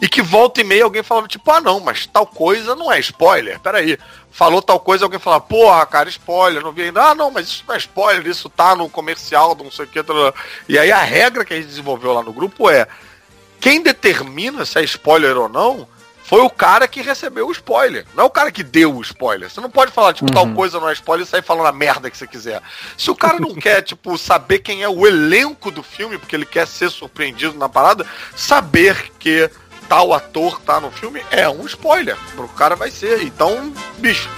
E que volta e meia alguém falava, tipo, ah não, mas tal coisa não é spoiler. Peraí. Falou tal coisa, alguém falava, porra, cara, spoiler, não vi ainda. Ah, não, mas isso não é spoiler, isso tá no comercial, não sei o que. E aí a regra que a gente desenvolveu lá no grupo é quem determina se é spoiler ou não foi o cara que recebeu o spoiler. Não é o cara que deu o spoiler. Você não pode falar, tipo, tal coisa não é spoiler e sair falando a merda que você quiser. Se o cara não quer, tipo, saber quem é o elenco do filme, porque ele quer ser surpreendido na parada, saber que tal ator tá no filme é um spoiler. Pro cara vai ser. Então, bicho,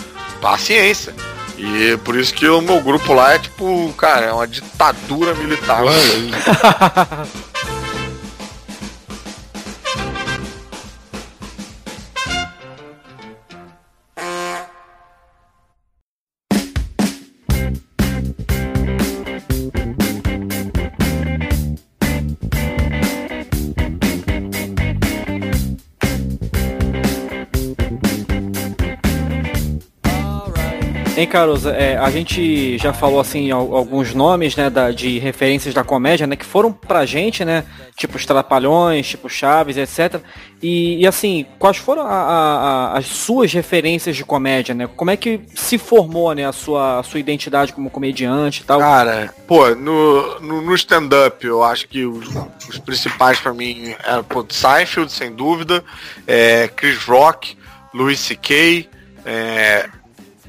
paciência. E por isso que o meu grupo lá é tipo, cara, é uma ditadura militar. Hein, Caruso, é, a gente já falou assim al- alguns nomes, né, da- de referências da comédia, né, que foram pra gente, né, tipo os Trapalhões, tipo Chaves, etc. E, e, assim, quais foram a- a- a- as suas referências de comédia, né? Como é que se formou, né, a sua, sua identidade como comediante e tal? Cara, pô, no, no, no stand-up, eu acho que os, os principais pra mim eram pô, Seinfeld, sem dúvida, é, Chris Rock, Louis C.K., é,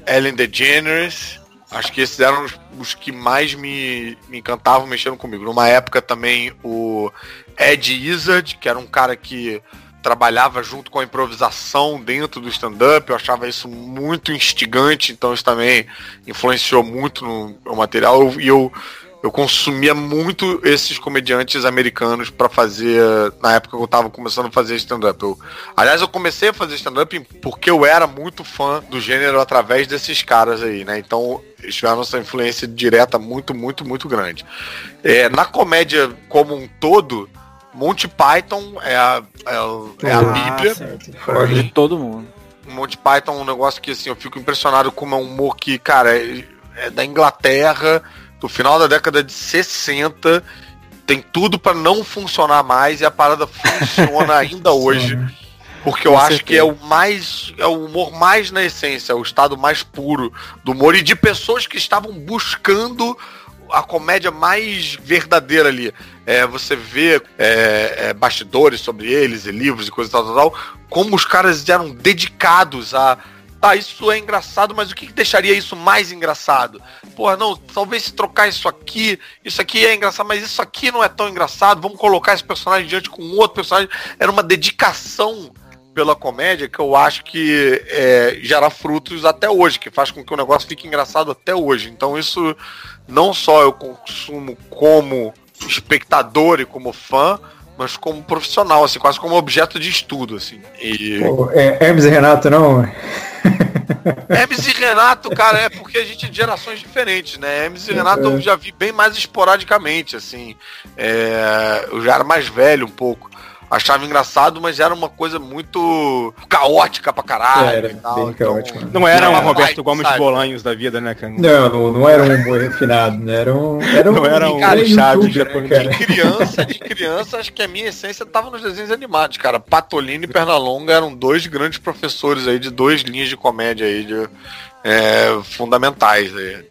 Ellen DeGeneres. Acho que esses eram os, os que mais me, me encantavam mexendo comigo. Numa época também o Ed Izzard, que era um cara que trabalhava junto com a improvisação dentro do stand-up, eu achava isso muito instigante, então isso também influenciou muito no material e eu, eu consumia muito esses comediantes americanos pra fazer, na época que eu tava começando a fazer stand-up. Eu- Aliás, eu comecei a fazer stand-up porque eu era muito fã do gênero através desses caras aí, né? Então eles tiveram essa influência direta muito, muito, muito grande. É, na comédia como um todo, Monty Python é a, é a- é a Ah, Bíblia. De todo mundo. Monty Python é um negócio que assim, eu fico impressionado como é um humor que, cara, é, é da Inglaterra, do final da década de 60, tem tudo pra não funcionar mais e a parada funciona ainda hoje. Porque eu Com acho certeza. que é o mais. É o humor mais na essência, é o estado mais puro do humor e de pessoas que estavam buscando a comédia mais verdadeira ali. É, você vê é, é, bastidores sobre eles e livros e coisa e tal, tal, tal, como os caras eram dedicados a tá, isso é engraçado, mas o que, que deixaria isso mais engraçado? Porra, não, talvez se trocar isso aqui, isso aqui é engraçado, mas isso aqui não é tão engraçado, vamos colocar esse personagem diante com outro personagem. Era uma dedicação pela comédia que eu acho que é, gera frutos até hoje, que faz com que o negócio fique engraçado até hoje. Então isso não só eu consumo como espectador e como fã, mas como profissional, assim, quase como objeto de estudo, assim. E... Pô, é, Hermes e Renato não? Hermes e Renato, cara, é porque a gente é de gerações diferentes, né? Hermes e Renato eu já vi bem mais esporadicamente, assim. É, eu já era mais velho um pouco achava engraçado, mas era uma coisa muito caótica pra caralho. Era, bem então, caótico. Não era um Roberto vai, Gomes sabe? Bolanhos da vida, né, cara? Não, não, não era um humor refinado, né? Era um. Era um Não era um cara Chaves né, De criança, de criança, acho que a minha essência tava nos desenhos animados, cara. Patolino e Pernalonga eram dois grandes professores aí de duas linhas de comédia aí de, é, fundamentais aí.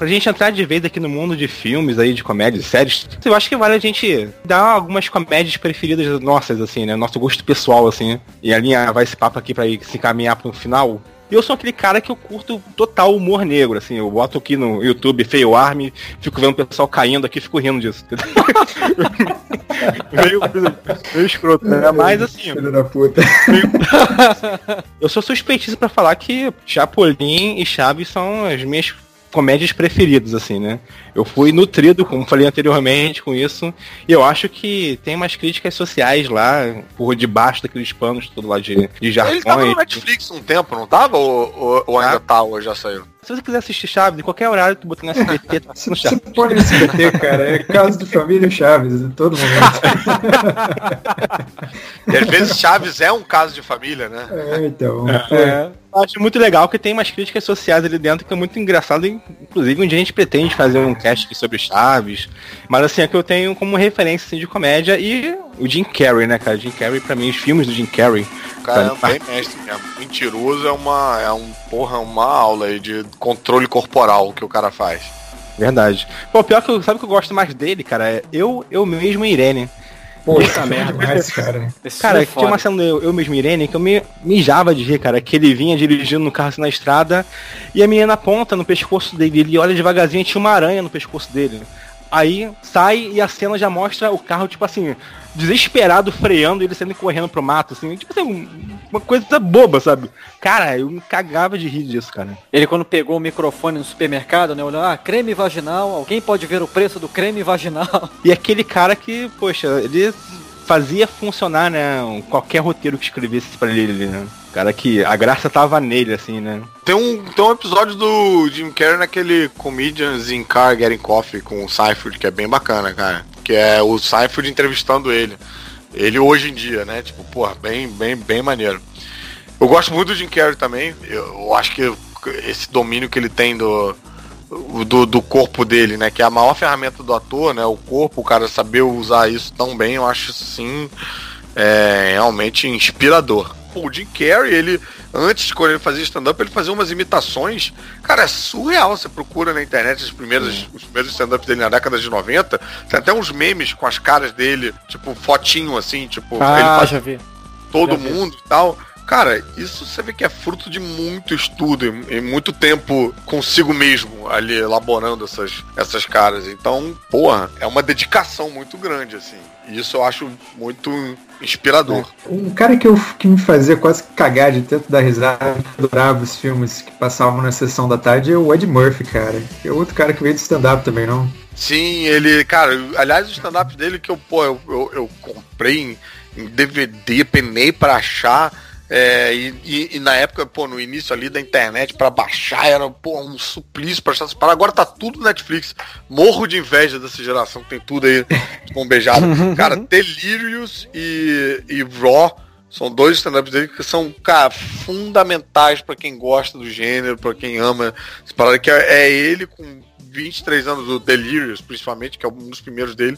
Pra gente entrar de vez aqui no mundo de filmes aí, de comédias, séries, eu acho que vale a gente dar algumas comédias preferidas nossas, assim, né? Nosso gosto pessoal, assim. E alinhar esse papo aqui pra ir se encaminhar pro final. Eu sou aquele cara que eu curto total humor negro, assim. Eu boto aqui no YouTube Feio Army, fico vendo o pessoal caindo aqui, fico rindo disso. meio, meio escroto, né? Mas assim, Filho da puta. eu sou suspeitíssimo pra falar que Chapolin e Chaves são as minhas comédias preferidas, assim, né? Eu fui nutrido, como falei anteriormente, com isso. E eu acho que tem umas críticas sociais lá, por debaixo daqueles panos tudo lá de, de Ele jargão. tava no Netflix um tempo, não tava? Ou, ou, ou ainda tá, ou já saiu? Se você quiser assistir Chaves, em qualquer horário, tu botar no SBT, tá Você, no você Chaves. põe no SBT, cara. É caso de família Chaves, em todo momento. E às vezes Chaves é um caso de família, né? É, então. É. Eu Acho muito legal que tem umas críticas sociais ali dentro que é muito engraçado. Inclusive, um dia a gente pretende fazer um cast aqui sobre Chaves. Mas assim, é que eu tenho como referência assim, de comédia e o Jim Carrey, né, cara? Jim Carrey, pra mim, os filmes do Jim Carrey. Cara é bem mestre mesmo. Mentiroso é uma, é um, porra, uma aula aí de controle corporal que o cara faz. Verdade. Pô, pior que eu, sabe o que eu gosto mais dele, cara? É eu, eu mesmo e Irene. Poxa, merda. Demais, cara. Esse Cara, é tinha uma cena do eu, eu mesmo Irene que eu me mijava de rir, cara. Que ele vinha dirigindo no carro assim na estrada e a menina aponta no pescoço dele. Ele olha devagarzinho e tinha uma aranha no pescoço dele. Aí sai e a cena já mostra o carro, tipo assim, desesperado, freando e ele saindo correndo pro mato, assim. Tipo assim, um- uma coisa boba, sabe? Cara, eu me cagava de rir disso, cara. Ele quando pegou o microfone no supermercado, né? Olhou, ah, creme vaginal, alguém pode ver o preço do creme vaginal. E aquele cara que, poxa, ele fazia funcionar, né? Qualquer roteiro que escrevesse pra ele, né? Cara que a graça tava nele, assim, né? Tem um, tem um episódio do Jim Carrey naquele Comedians in Car Getting Coffee com o Seinfeld, que é bem bacana, cara. Que é o Seinfeld entrevistando ele. Ele hoje em dia, né? Tipo, porra, bem, bem, bem maneiro. Eu gosto muito do Jim Carrey também. Eu, acho que esse domínio que ele tem do, do, do corpo dele, né? Que é a maior ferramenta do ator, né? O corpo, o cara saber usar isso tão bem, eu acho assim é, realmente inspirador. O Jim Carrey, ele, antes, quando ele fazia stand-up, ele fazia umas imitações. Cara, é surreal. Você procura na internet os primeiros, os primeiros stand-ups dele na década de 90. Tem até uns memes com as caras dele, tipo, fotinho assim, tipo, ele Ah, faz já vi. todo Já vi. mundo e tal. Cara, isso você vê que é fruto de muito estudo e, muito tempo consigo mesmo ali elaborando essas, essas caras. Então, porra, é uma dedicação muito grande, assim. E isso eu acho muito inspirador. Um cara que, eu, que me fazia quase cagar de tanto dar risada, que adorava os filmes que passavam na sessão da tarde, é o Ed Murphy, cara. Que é outro cara que veio de stand-up também, não? Sim, ele, cara, aliás, o stand-up dele que eu, pô, eu, eu, eu comprei em, em DVD, penei pra achar. É, e, e- e na época, pô, no início ali da internet, pra baixar, era pô, um suplício pra achar. Agora tá tudo no Netflix. Morro de inveja dessa geração que tem tudo aí bombejado. cara, Delirious e, e Raw são dois stand-ups dele que são, cara, fundamentais pra quem gosta do gênero, pra quem ama essa parada, que é, é ele com 23 anos do Delirious, principalmente, que é um dos primeiros dele.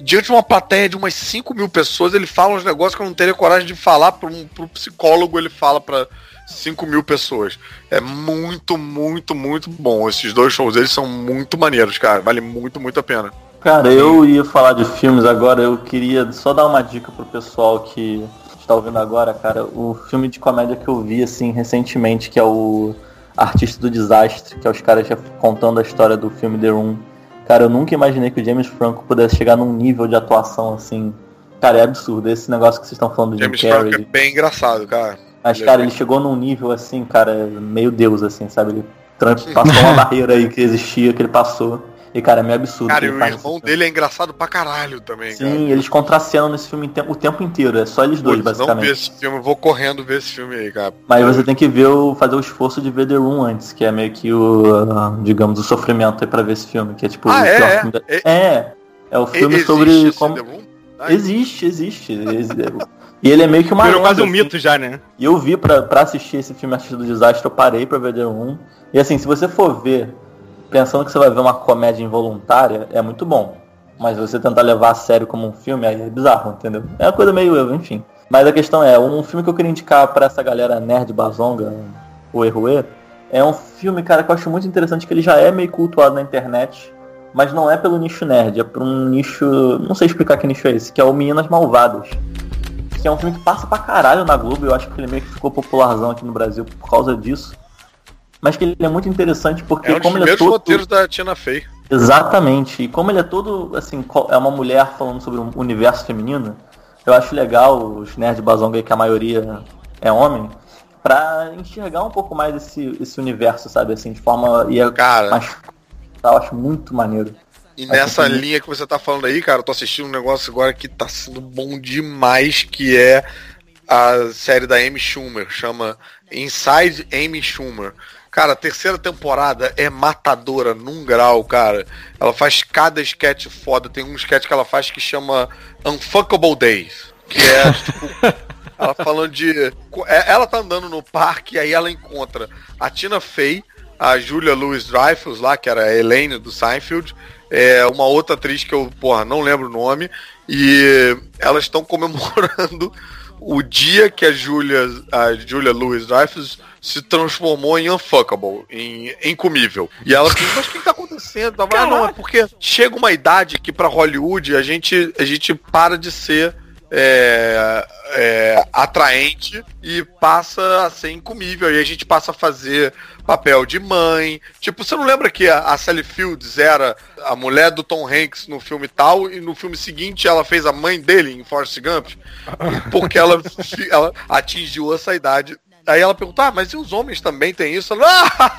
Diante de uma plateia de umas 5 mil pessoas, ele fala uns negócios que eu não teria coragem de falar para um pro psicólogo, ele fala para 5 mil pessoas. É muito, muito, muito bom. Esses dois shows eles são muito maneiros, cara. Vale muito, muito a pena. Cara, eu ia falar de filmes agora, eu queria só dar uma dica pro pessoal que tá ouvindo agora, cara, o filme de comédia que eu vi, assim, recentemente, que é o Artista do Desastre, que é os caras já contando a história do filme The Room. Cara, eu nunca imaginei que o James Franco pudesse chegar num nível de atuação, assim... Cara, é absurdo. Esse negócio que vocês estão falando de James Jim Franco Carrey. é bem engraçado, cara. Mas, é cara, ele chegou num nível assim, cara, meio Deus, assim, sabe? Ele passou uma barreira aí que existia, que ele passou. E, cara, é meio absurdo. Cara, e o irmão dele é engraçado pra caralho também. Sim, cara. eles contracenam nesse filme o tempo inteiro. É só eles dois, Putz, não vi basicamente. esse filme, eu vou correndo ver esse filme aí, cara. Mas você tem que ver o, fazer o esforço de ver The Room antes, que é meio que o, digamos, o sofrimento aí pra ver esse filme, que é tipo Ah, é? É? da- É- É, é o filme Existe sobre como. Ah, Existe, existe. Exi- E ele é meio que uma. Virou quase um assim. mito já, né? E eu vi pra, pra assistir esse filme Artista do Desastre, eu parei pra ver The Room. E assim, se você for ver pensando que você vai ver uma comédia involuntária, é muito bom. Mas você tentar levar a sério como um filme, aí é bizarro, entendeu? É uma coisa meio eu, enfim. Mas a questão é, um filme que eu queria indicar pra essa galera nerd bazonga, o Erruê, é um filme, cara, que eu acho muito interessante, que ele já é meio cultuado na internet, mas não é pelo nicho nerd, é por um nicho. Não sei explicar que nicho é esse, que é o Meninas Malvadas que é um filme que passa pra caralho na Globo, eu acho que ele meio que ficou popularzão aqui no Brasil por causa disso. Mas que ele é muito interessante porque É um como ele é todo... roteiros da Tina Fey. Exatamente. E como ele é todo, assim, é uma mulher falando sobre um universo feminino, eu acho legal os nerds bazonga que a maioria é homem, pra enxergar um pouco mais esse, esse universo, sabe, assim, de forma... E é Cara. mais... Eu acho muito maneiro. E Acho nessa que- linha que você tá falando aí, cara, eu tô assistindo um negócio agora que tá sendo bom demais, que é a série da Amy Schumer, chama Inside Amy Schumer. Cara, a terceira temporada é matadora num grau, cara. Ela faz cada sketch foda. Tem um sketch que ela faz que chama Unfuckable Days. Que é, tipo, ela falando de. é- Ela tá andando no parque e aí ela encontra a Tina Fey, a Julia Louis Dreyfus lá, que era a Elaine do Seinfeld, é, uma outra atriz que eu, porra, não lembro o nome, e elas estão comemorando o dia que a Julia, a Julia Louis Dreyfus se transformou em unfuckable, em incomível. E ela assim, mas o que, que tá acontecendo? Tava, ah, não, é porque chega uma idade que pra Hollywood a gente, a gente para de ser é, é, atraente e passa a ser incomível. E a gente passa a fazer papel de mãe. Tipo, você não lembra que a, a Sally Fields era a mulher do Tom Hanks no filme tal e no filme seguinte ela fez a mãe dele em Forrest Gump? Porque ela, ela atingiu essa idade. Aí ela perguntou, ah, mas e os homens também têm isso? Ela,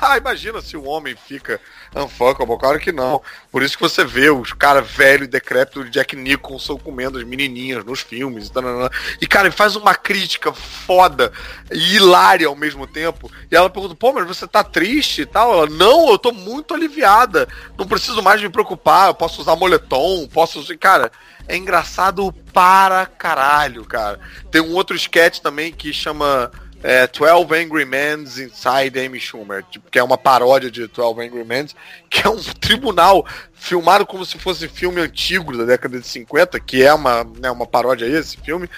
ah, imagina se o homem fica unfuckable, claro que não. Por isso que você vê os caras velho e decrépito de Jack Nicholson comendo as menininhas nos filmes. E, e cara, ele faz uma crítica foda e hilária ao mesmo tempo. E ela pergunta, pô, mas você tá triste e tal? Ela, não, eu tô muito aliviada. Não preciso mais me preocupar, eu posso usar moletom, posso usar... Cara, é engraçado para caralho, cara. Tem um outro sketch também que chama é, 12 Angry Men Inside Amy Schumer, tipo, que é uma paródia de 12 Angry Men, que é um tribunal filmado como se fosse filme antigo da década de 50, que é uma, né, uma paródia esse filme,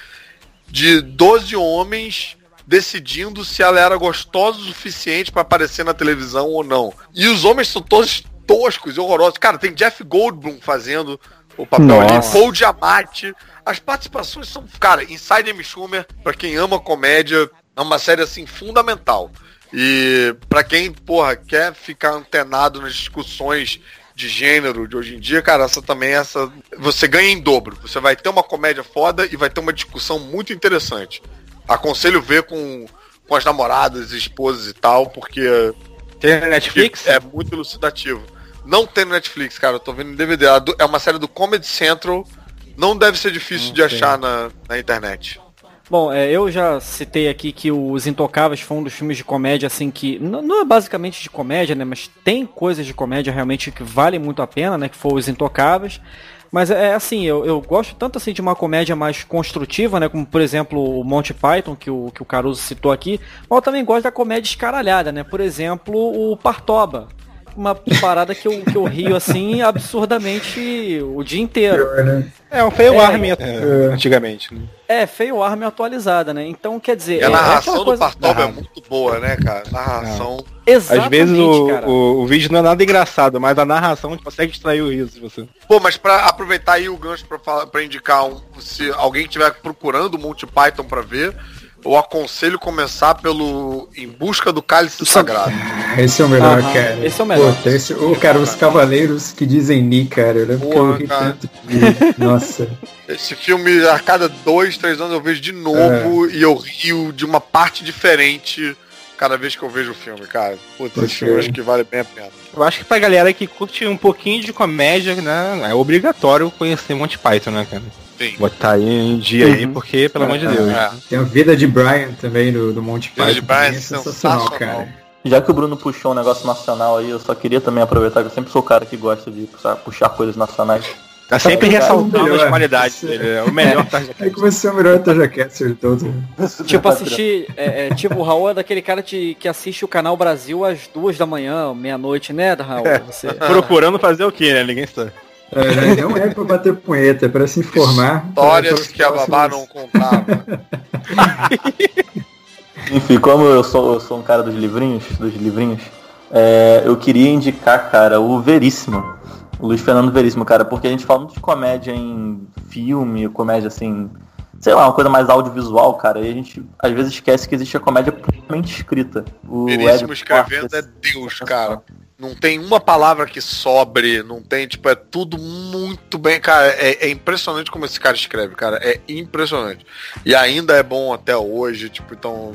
de 12 homens decidindo se ela era gostosa o suficiente para aparecer na televisão ou não. E os homens são todos toscos e horrorosos. Cara, tem Jeff Goldblum fazendo o papel ali, Nossa. Paul Giamatti. As participações são, cara, Inside Amy Schumer, pra quem ama comédia, é uma série assim fundamental. E pra quem, porra, quer ficar antenado nas discussões de gênero de hoje em dia, cara, essa também essa você ganha em dobro. Você vai ter uma comédia foda e vai ter uma discussão muito interessante. Aconselho ver com, com as namoradas, esposas e tal, porque Tem na Netflix? é muito elucidativo. Não tem no Netflix, cara, eu tô vendo em DVD. É uma série do Comedy Central. Não deve ser difícil de achar na, na internet. Bom, é, eu já citei aqui que Os Intocáveis foi um dos filmes de comédia, assim, que não é basicamente de comédia, né? Mas tem coisas de comédia realmente que valem muito a pena, né? Que foi Os Intocáveis. Mas é assim, eu, eu gosto tanto assim de uma comédia mais construtiva, né? Como por exemplo o Monty Python, que o, que o Caruso citou aqui. Mas eu também gosto da comédia escaralhada, né? Por exemplo, o Partoba. Uma parada que eu, que eu rio assim absurdamente o dia inteiro. Né? É um fail É. army é, antigamente. né? É, feio arma atualizada, né? Então, quer dizer, E a é, é narração aquela do coisa... Bartob é muito boa, né, cara? Narração. Exatamente, Às vezes o, cara. o, o vídeo não é nada engraçado, mas a narração consegue extrair o riso. de Você. Pô, mas pra aproveitar aí o gancho pra, falar, pra indicar um, se alguém estiver procurando Monty Python pra ver, eu aconselho começar pelo Em Busca do Cálice Sagrado. Esse é o melhor, Aham, cara. esse é o melhor. Puta, esse, ô, cara, os cavaleiros que dizem Ni, cara. Eu lembro que eu Porra, ri cara. tanto. de- Nossa. Esse filme, a cada dois, três anos eu vejo de novo e eu rio de uma parte diferente cada vez que eu vejo o filme, cara. Puta, esse filme eu acho que vale bem a pena. Eu acho que pra galera que curte um pouquinho de comédia, né, é obrigatório conhecer Monty Python, né, cara? Sim. Botar aí em dia aí, porque, pelo amor de Deus. É. Tem a vida de Brian também do, do Vida Python. de Brian é é sensacional, cara. Já que o Bruno puxou um negócio nacional aí, eu só queria também aproveitar que eu sempre sou o cara que gosta de puxar, puxar coisas nacionais. Tá sempre ressaltando melhor. as qualidades dele. É o melhor Tarja É que você é o melhor Taja Catcher de todos. Tipo, assistir. É, é, tipo, o Raul é daquele cara de, que assiste o canal Brasil às duas da manhã, meia-noite, né, Raul? Você... Procurando fazer o quê, né? Ninguém sabe. É, né? não é pra bater punheta, é pra se informar. Histórias para- para que a babá não contava. Enfim, como eu sou, eu sou um cara dos livrinhos, dos livrinhos, é, eu queria indicar, cara, o Veríssimo. O Luiz Fernando Veríssimo, cara, porque a gente fala muito de comédia em filme, comédia assim, sei lá, uma coisa mais audiovisual, cara, e a gente às vezes esquece que existe a comédia puramente escrita. O Veríssimo Ed escrevendo é Deus, cara. Não tem uma palavra que sobre, não tem, tipo, é tudo muito bem, cara. É, é impressionante como esse cara escreve, cara. É impressionante. E ainda é bom até hoje, tipo, então.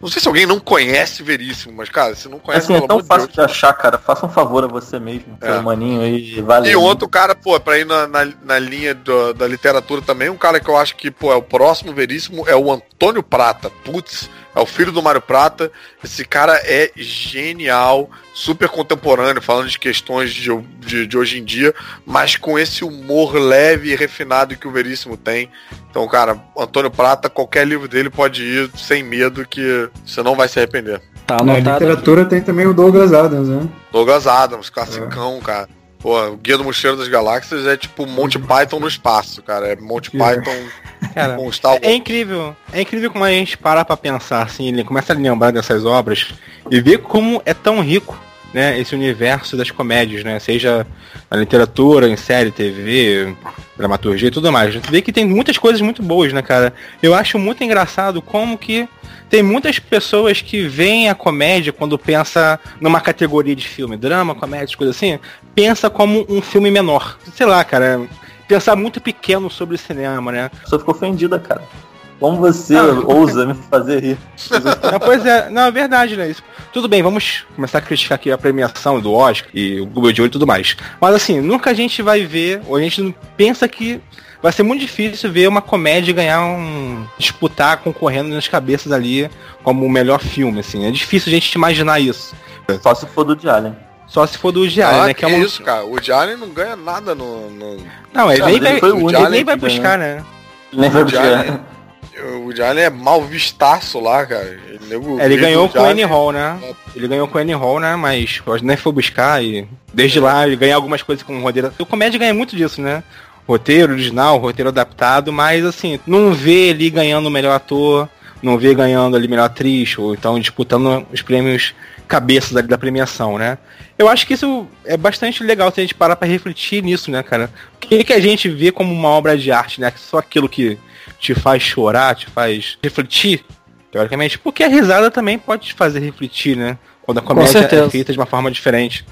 Não sei se alguém não conhece Veríssimo, mas, cara, se não conhece, Assim, é tão amor de fácil Deus. de achar, cara. Faça um favor a você mesmo, É. seu maninho, e valeu. E outro cara, pô, pra ir na, na, na linha do- da literatura também, um cara que eu acho que, pô, é o próximo veríssimo, é o Antônio Prata. Putz, é o filho do Mário Prata. Esse cara é genial, super contemporâneo, falando de questões de, de, de hoje em dia, mas com esse humor leve e refinado que o Veríssimo tem. Então, cara, Antônio Prata, qualquer livro dele pode ir sem medo que você não vai se arrepender. Tá Na anotado. aqui. literatura tem também o Douglas Adams, né? Douglas Adams, classicão, cara. Pô, o Guia do Mochileiro das Galáxias é tipo Monty Python no espaço, cara. É Monty É. Python Cara, com Star Wars. É incrível. É incrível como a gente para pra pensar, assim, ele começa a lembrar dessas obras e ver como é tão rico, né, esse universo das comédias, né? Seja na literatura, em série, TV, dramaturgia e tudo mais. A gente vê que tem muitas coisas muito boas, né, cara? Eu acho muito engraçado como que tem muitas pessoas que veem a comédia quando pensa numa categoria de filme, drama, comédia, coisa assim, pensa como um filme menor. Sei lá, cara, pensar muito pequeno sobre o cinema, né? Pessoa ficou ofendida, cara. Como você Não. ousa me fazer rir? Não, pois é, não, é verdade, né? Isso. Tudo bem, vamos começar a criticar aqui a premiação do Oscar e o Google de Ouro e tudo mais. Mas assim, nunca a gente vai ver, ou a gente pensa que vai ser muito difícil ver uma comédia ganhar um. disputar concorrendo nas cabeças ali como o melhor filme, assim. É difícil a gente imaginar isso. Só se for do de Allen. Só se for do Diário, Ah, né? que Que é uma... isso, cara. O Diário não ganha nada no. no... Não, ele nem ele vai, foi o ele único nem vai ganhou. buscar, né? Lembra O do O Diário é mal vistaço lá, cara. Ele, É, ele ganhou com o Annie Hall, né? Ele ganhou com o Annie Hall, né? Mas eu nem foi buscar e desde lá ele ganha algumas coisas com o roteiro. O comédia ganha muito disso, né? Roteiro original, roteiro adaptado, mas assim, não vê ele ganhando o melhor ator, não vê ganhando ali melhor atriz, ou então disputando os prêmios cabeças ali da premiação, né? Eu acho que isso é bastante legal se a gente parar pra refletir nisso, né, cara? O que, que a gente vê como uma obra de arte, né? Só aquilo que te faz chorar, te faz refletir, teoricamente, porque a risada também pode te fazer refletir, né? Quando a comédia certeza. é feita de uma forma diferente.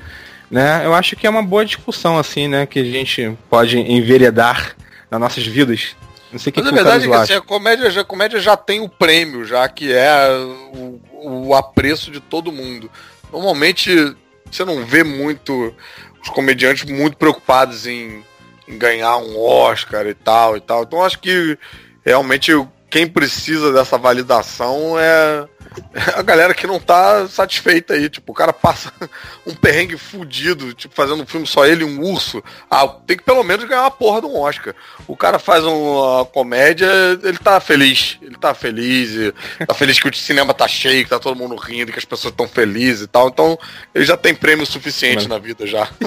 Né? Eu acho que é uma boa discussão, assim, né? Que a gente pode enveredar nas nossas vidas. Não sei o que, Mas que a verdade é que assim, a, comédia, já, a comédia já tem o prêmio, já que é o, o apreço de todo mundo. Normalmente você não vê muito os comediantes muito preocupados em, em ganhar um Oscar e tal e tal. Então acho que realmente quem precisa dessa validação é a galera que não tá satisfeita aí. Tipo, o cara passa um perrengue fudido, tipo, fazendo um filme só ele e um urso. Ah, tem que pelo menos ganhar uma porra de um Oscar. O cara faz uma comédia, ele tá feliz. Ele tá feliz. Tá feliz que o cinema tá cheio, que tá todo mundo rindo, que as pessoas estão felizes e tal. Então, ele já tem prêmio suficiente na vida já.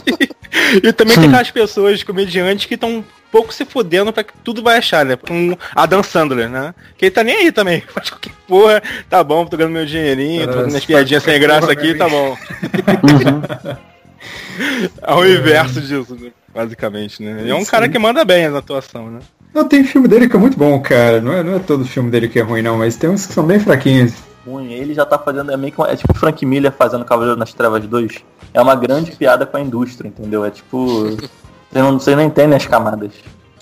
E também tem aquelas pessoas, comediantes, que estão pouco se fudendo pra que tudo vai achar, né? Com Adam Sandler, né? Que ele tá nem aí também. Faz qualquer porra, tá bom, tô ganhando meu dinheirinho, tô fazendo minhas piadinhas sem graça aqui, tá bom. É o inverso disso, né? basicamente, né? Ele é um cara que manda bem na atuação, né? Não, tem filme dele que é muito bom, cara. Não é, não é todo filme dele que é ruim, não, mas tem uns que são bem fraquinhos. ruim. Ele já tá fazendo, é meio que é tipo o Frank Miller fazendo Cavaleiro nas Trevas 2. É uma grande piada com a indústria, entendeu? É tipo. Você não, você não entende as camadas.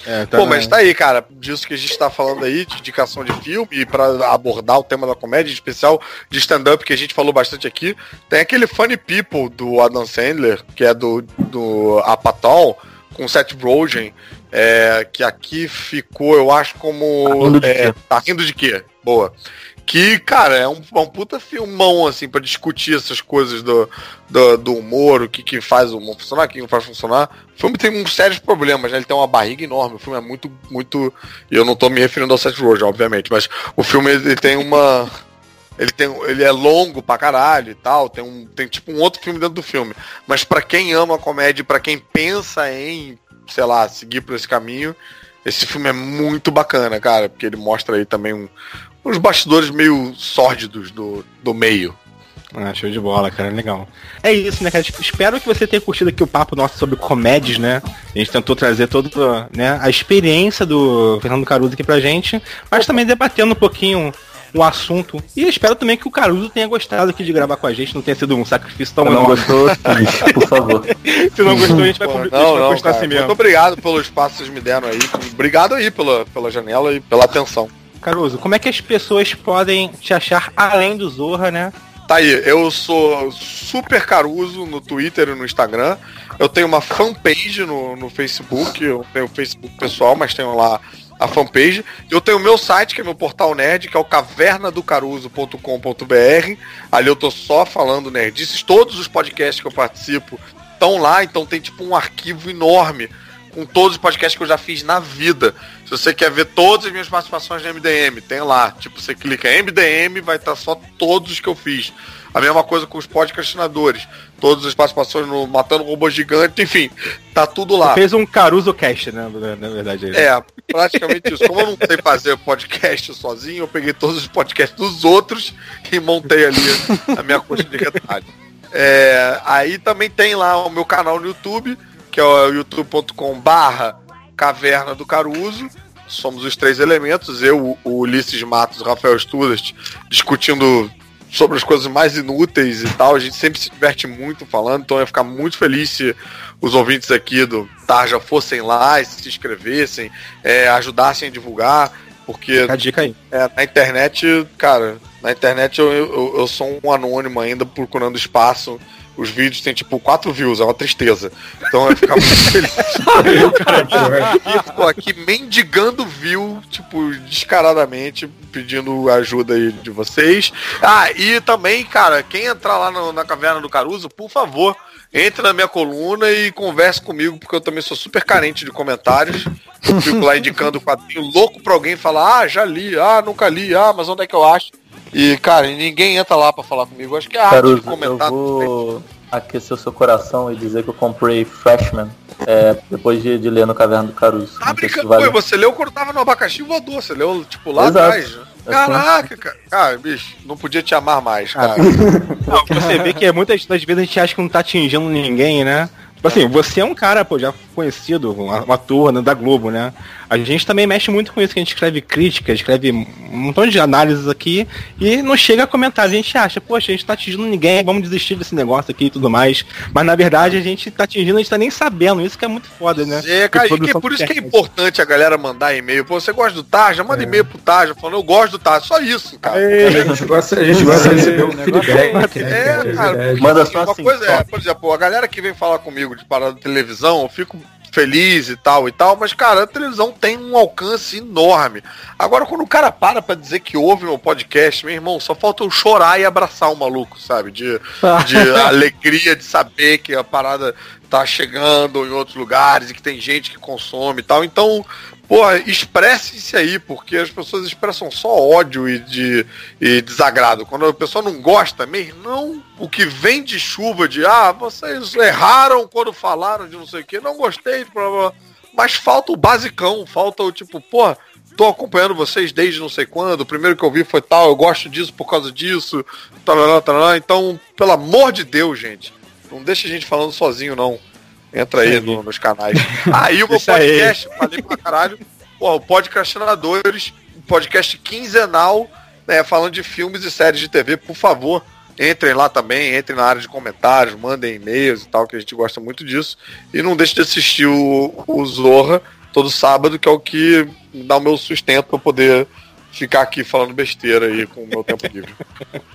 É, tá Pô, mas tá aí, cara, disso que a gente tá falando aí, de indicação de filme, e pra abordar o tema da comédia, em especial de stand-up, que a gente falou bastante aqui, tem aquele Funny People do Adam Sandler, que é do, do Apatow, com Seth Rogen, é, que aqui ficou, eu acho, como... Tá rindo de é, quê? tá rindo de quê? Boa. Que, cara, é um, é um puta filmão, assim, pra discutir essas coisas do, do, do humor, o que, que faz o humor funcionar, o que não faz funcionar. O filme tem uns sérios problemas, né? Ele tem uma barriga enorme, o filme é muito, muito... E eu não tô me referindo ao Seth Rogen, obviamente, mas o filme, ele tem uma... Ele, tem, ele é longo pra caralho e tal, tem, um, tem tipo um outro filme dentro do filme. Mas pra quem ama a comédia, pra quem pensa em, sei lá, seguir por esse caminho, esse filme é muito bacana, cara, porque ele mostra aí também um, uns bastidores meio sórdidos do, do meio. Ah, show de bola, cara, legal. É isso, né, cara? Espero que você tenha curtido aqui o papo nosso sobre comédias, né? A gente tentou trazer toda né, a experiência do Fernando Caruso aqui pra gente, mas também debatendo um pouquinho o assunto. E espero também que o Caruso tenha gostado aqui de gravar com a gente, não tenha sido um sacrifício tão Se não enorme. gostou, por favor. Se não gostou, a gente vai, Pô, publicar, a gente não, vai não, postar cara, assim muito mesmo. obrigado pelo espaço que vocês me deram aí. Obrigado aí pela, pela janela e pela atenção. Caruso, como é que as pessoas podem te achar além do Zorra, né? Tá aí, eu sou super Caruso no Twitter e no Instagram. Eu tenho uma fanpage no, no Facebook, eu tenho o Facebook pessoal, mas tenho lá a fanpage. Eu tenho o meu site, que é meu portal nerd, que é o cavernadocaruso.com.br. Ali eu tô só falando nerdices. Todos os podcasts que eu participo estão lá, então tem tipo um arquivo enorme com todos os podcasts que eu já fiz na vida. Se você quer ver todas as minhas participações no MDM, tem lá. Tipo, você clica em MDM, vai estar só todos os que eu fiz. A mesma coisa com os podcastinadores. Todas as participações no Matando Robô Gigante, enfim, tá tudo lá. Fez um Caruso Cast, né? Na verdade. aí. É, praticamente isso. Como eu não sei fazer podcast sozinho, eu peguei todos os podcasts dos outros e montei ali a minha coxa de retalho. É, aí também tem lá o meu canal no YouTube, que é o youtube.com barra Caverna do Caruso. Somos os três elementos, eu, o Ulisses Matos o Rafael Studart, discutindo sobre as coisas mais inúteis e tal. A gente sempre se diverte muito falando, então eu ia ficar muito feliz se os ouvintes aqui do Tarja fossem lá e se inscrevessem, é, ajudassem a divulgar, porque Fica a dica aí. é, na internet, cara, na internet eu, eu, eu sou um anônimo ainda procurando espaço. Os vídeos têm tipo 4 views, é uma tristeza. Então eu ficar muito feliz. E tô aqui mendigando view, tipo, descaradamente, pedindo ajuda aí de vocês. Ah, e também, cara, quem entrar lá no- na Caverna do Caruso, por favor, entre na minha coluna e converse comigo, porque eu também sou super carente de comentários. Eu fico lá indicando o quadrinho louco pra alguém falar, ah, já li, ah, nunca li, ah, mas onde é que eu acho? E, cara, ninguém entra lá pra falar comigo. Acho que é arte de Caruso, eu comentar. vou aquecer o seu coração e dizer que eu comprei Freshman é, depois de, de ler no Caverna do Caruso. Tá brincando, vale- Pô, você leu quando tava no abacaxi voador, você leu, tipo, lá Exato. atrás. Caraca, cara. Cara, bicho, não podia te amar mais, cara. Não, você vê que muitas das vezes a gente acha que não tá atingindo ninguém, né? Tipo assim, você é um cara, pô, já conhecido, um um ator né, da Globo, né? A gente também mexe muito com isso, que a gente escreve crítica, escreve um montão de análises aqui e não chega a comentar. A gente acha, poxa, a gente tá atingindo ninguém, vamos desistir desse negócio aqui e tudo mais. Mas na verdade a gente tá atingindo, a gente tá nem sabendo. Isso que é muito foda, né? É, cara, e que por isso que é importante a galera mandar e-mail. Pô, você gosta do Tarja? Manda e-mail pro Tarja falando, eu gosto do Tarja. Só isso, cara. A gente gosta, a gente gosta de receber um feedback. né, É, cara, cara, verdade. Manda Assim, só uma assim, coisa só. é, por exemplo, a galera que vem falar comigo de parada de televisão, eu fico feliz e tal e tal, mas, cara, a televisão tem um alcance enorme. Agora, quando o cara para pra dizer que ouve meu podcast, meu irmão, só falta eu chorar e abraçar o maluco, sabe? De, de alegria de saber que a parada tá chegando em outros lugares e que tem gente que consome e tal. Então, Porra, expresse-se aí, porque as pessoas expressam só ódio e, de, e desagrado. Quando a pessoa não gosta, mesmo, não o que vem de chuva de ah, vocês erraram quando falaram de não sei o que, não gostei, blá, blá. mas falta o basicão, falta o tipo, porra, tô acompanhando vocês desde não sei quando, o primeiro que eu vi foi tal, eu gosto disso por causa disso, então, pelo amor de Deus, gente, não deixa a gente falando sozinho, não. Entra aí no, nos canais. Aí o meu podcast, aí. falei pra caralho. Pô, o Podcastinadores, podcast quinzenal, né, falando de filmes e séries de TV, por favor. Entrem lá também, entrem na área de comentários, mandem e-mails e tal, que a gente gosta muito disso. E não deixe de assistir o, o Zorra todo sábado, que é o que dá o meu sustento para poder ficar aqui falando besteira aí com o meu tempo livre.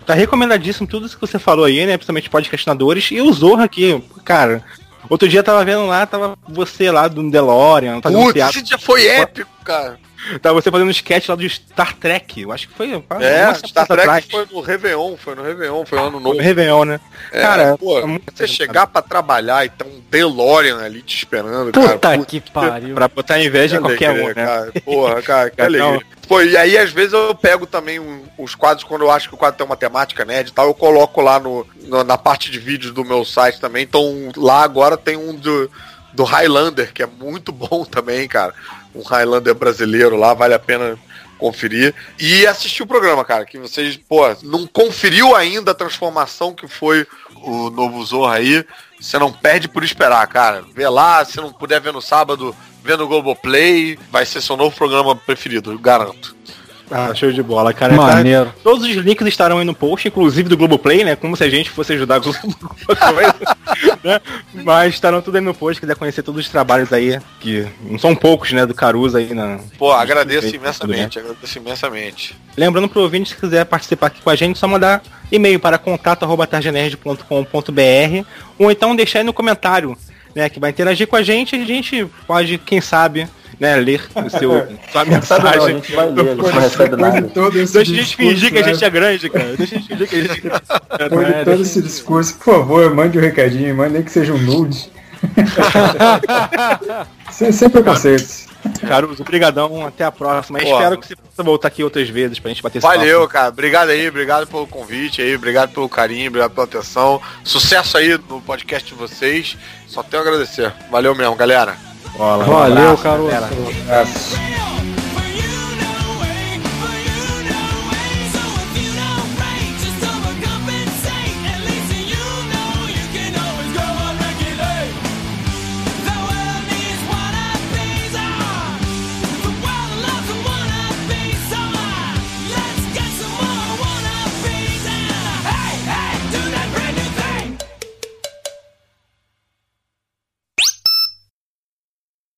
Tá recomendadíssimo tudo isso que você falou aí, né? Principalmente podcastinadores. E o Zorra aqui, cara, Outro dia tava vendo lá, tava você lá do DeLorean. Putz, esse dia foi épico, cara. Tava você fazendo um sketch lá do Star Trek. Eu acho que foi. É, Star Trek atrás. foi no Réveillon, foi no Réveillon, foi ano novo. Foi no Réveillon, né? É, cara, pô, é você chegar pra trabalhar e ter um DeLorean ali te esperando, Puta cara. Puta que pariu. Pra botar inveja em qualquer um, né? Cara. Porra, cara, que alegria. Pô, e aí às vezes eu pego também um, os quadros, quando eu acho que o quadro tem uma temática nerd e tal, eu coloco lá no, no, na parte de vídeos do meu site também. Então lá agora tem um do, do Highlander, que é muito bom também, cara. Um Highlander brasileiro lá, vale a pena conferir. E assistir o programa, cara, que vocês, pô, não conferiu ainda a transformação que foi o novo Zorra aí. Você não perde por esperar, cara. Vê lá, se não puder ver no sábado, vendo o Globoplay, vai ser seu novo programa preferido, garanto. Ah, show de bola, cara. Maneiro. Tá, todos os links estarão aí no post, inclusive do Globoplay, né? Como se a gente fosse ajudar a Globoplay. né? Mas estarão tudo aí no post, quiser conhecer todos os trabalhos aí, que não são poucos, né, do Caruso aí na. Pô, agradeço imensamente, agradeço imensamente. Lembrando pro ouvinte, se quiser participar aqui com a gente, só mandar e-mail para contato.targenerd.com.br ou então deixar aí no comentário né, que vai interagir com a gente, a gente pode, quem sabe, né, ler o seu, sua mensagem. Não, a gente vai ler, a gente não recebe nada. Deixa a gente fingir que a gente é grande, cara. Deixa a gente fingir que a gente é grande. Todo esse discurso, por favor, mande um recadinho, mande nem que seja um nude. Sem, sem preconceitos. Caruso, brigadão, até a próxima. Pô, Espero que você possa voltar aqui outras vezes pra gente bater esse Valeu, papo. cara. Obrigado aí, obrigado pelo convite aí, obrigado pelo carinho, obrigado pela atenção. Sucesso aí no podcast de vocês. Só tenho a agradecer. Valeu mesmo, galera. Bola, Valeu, um Caruso.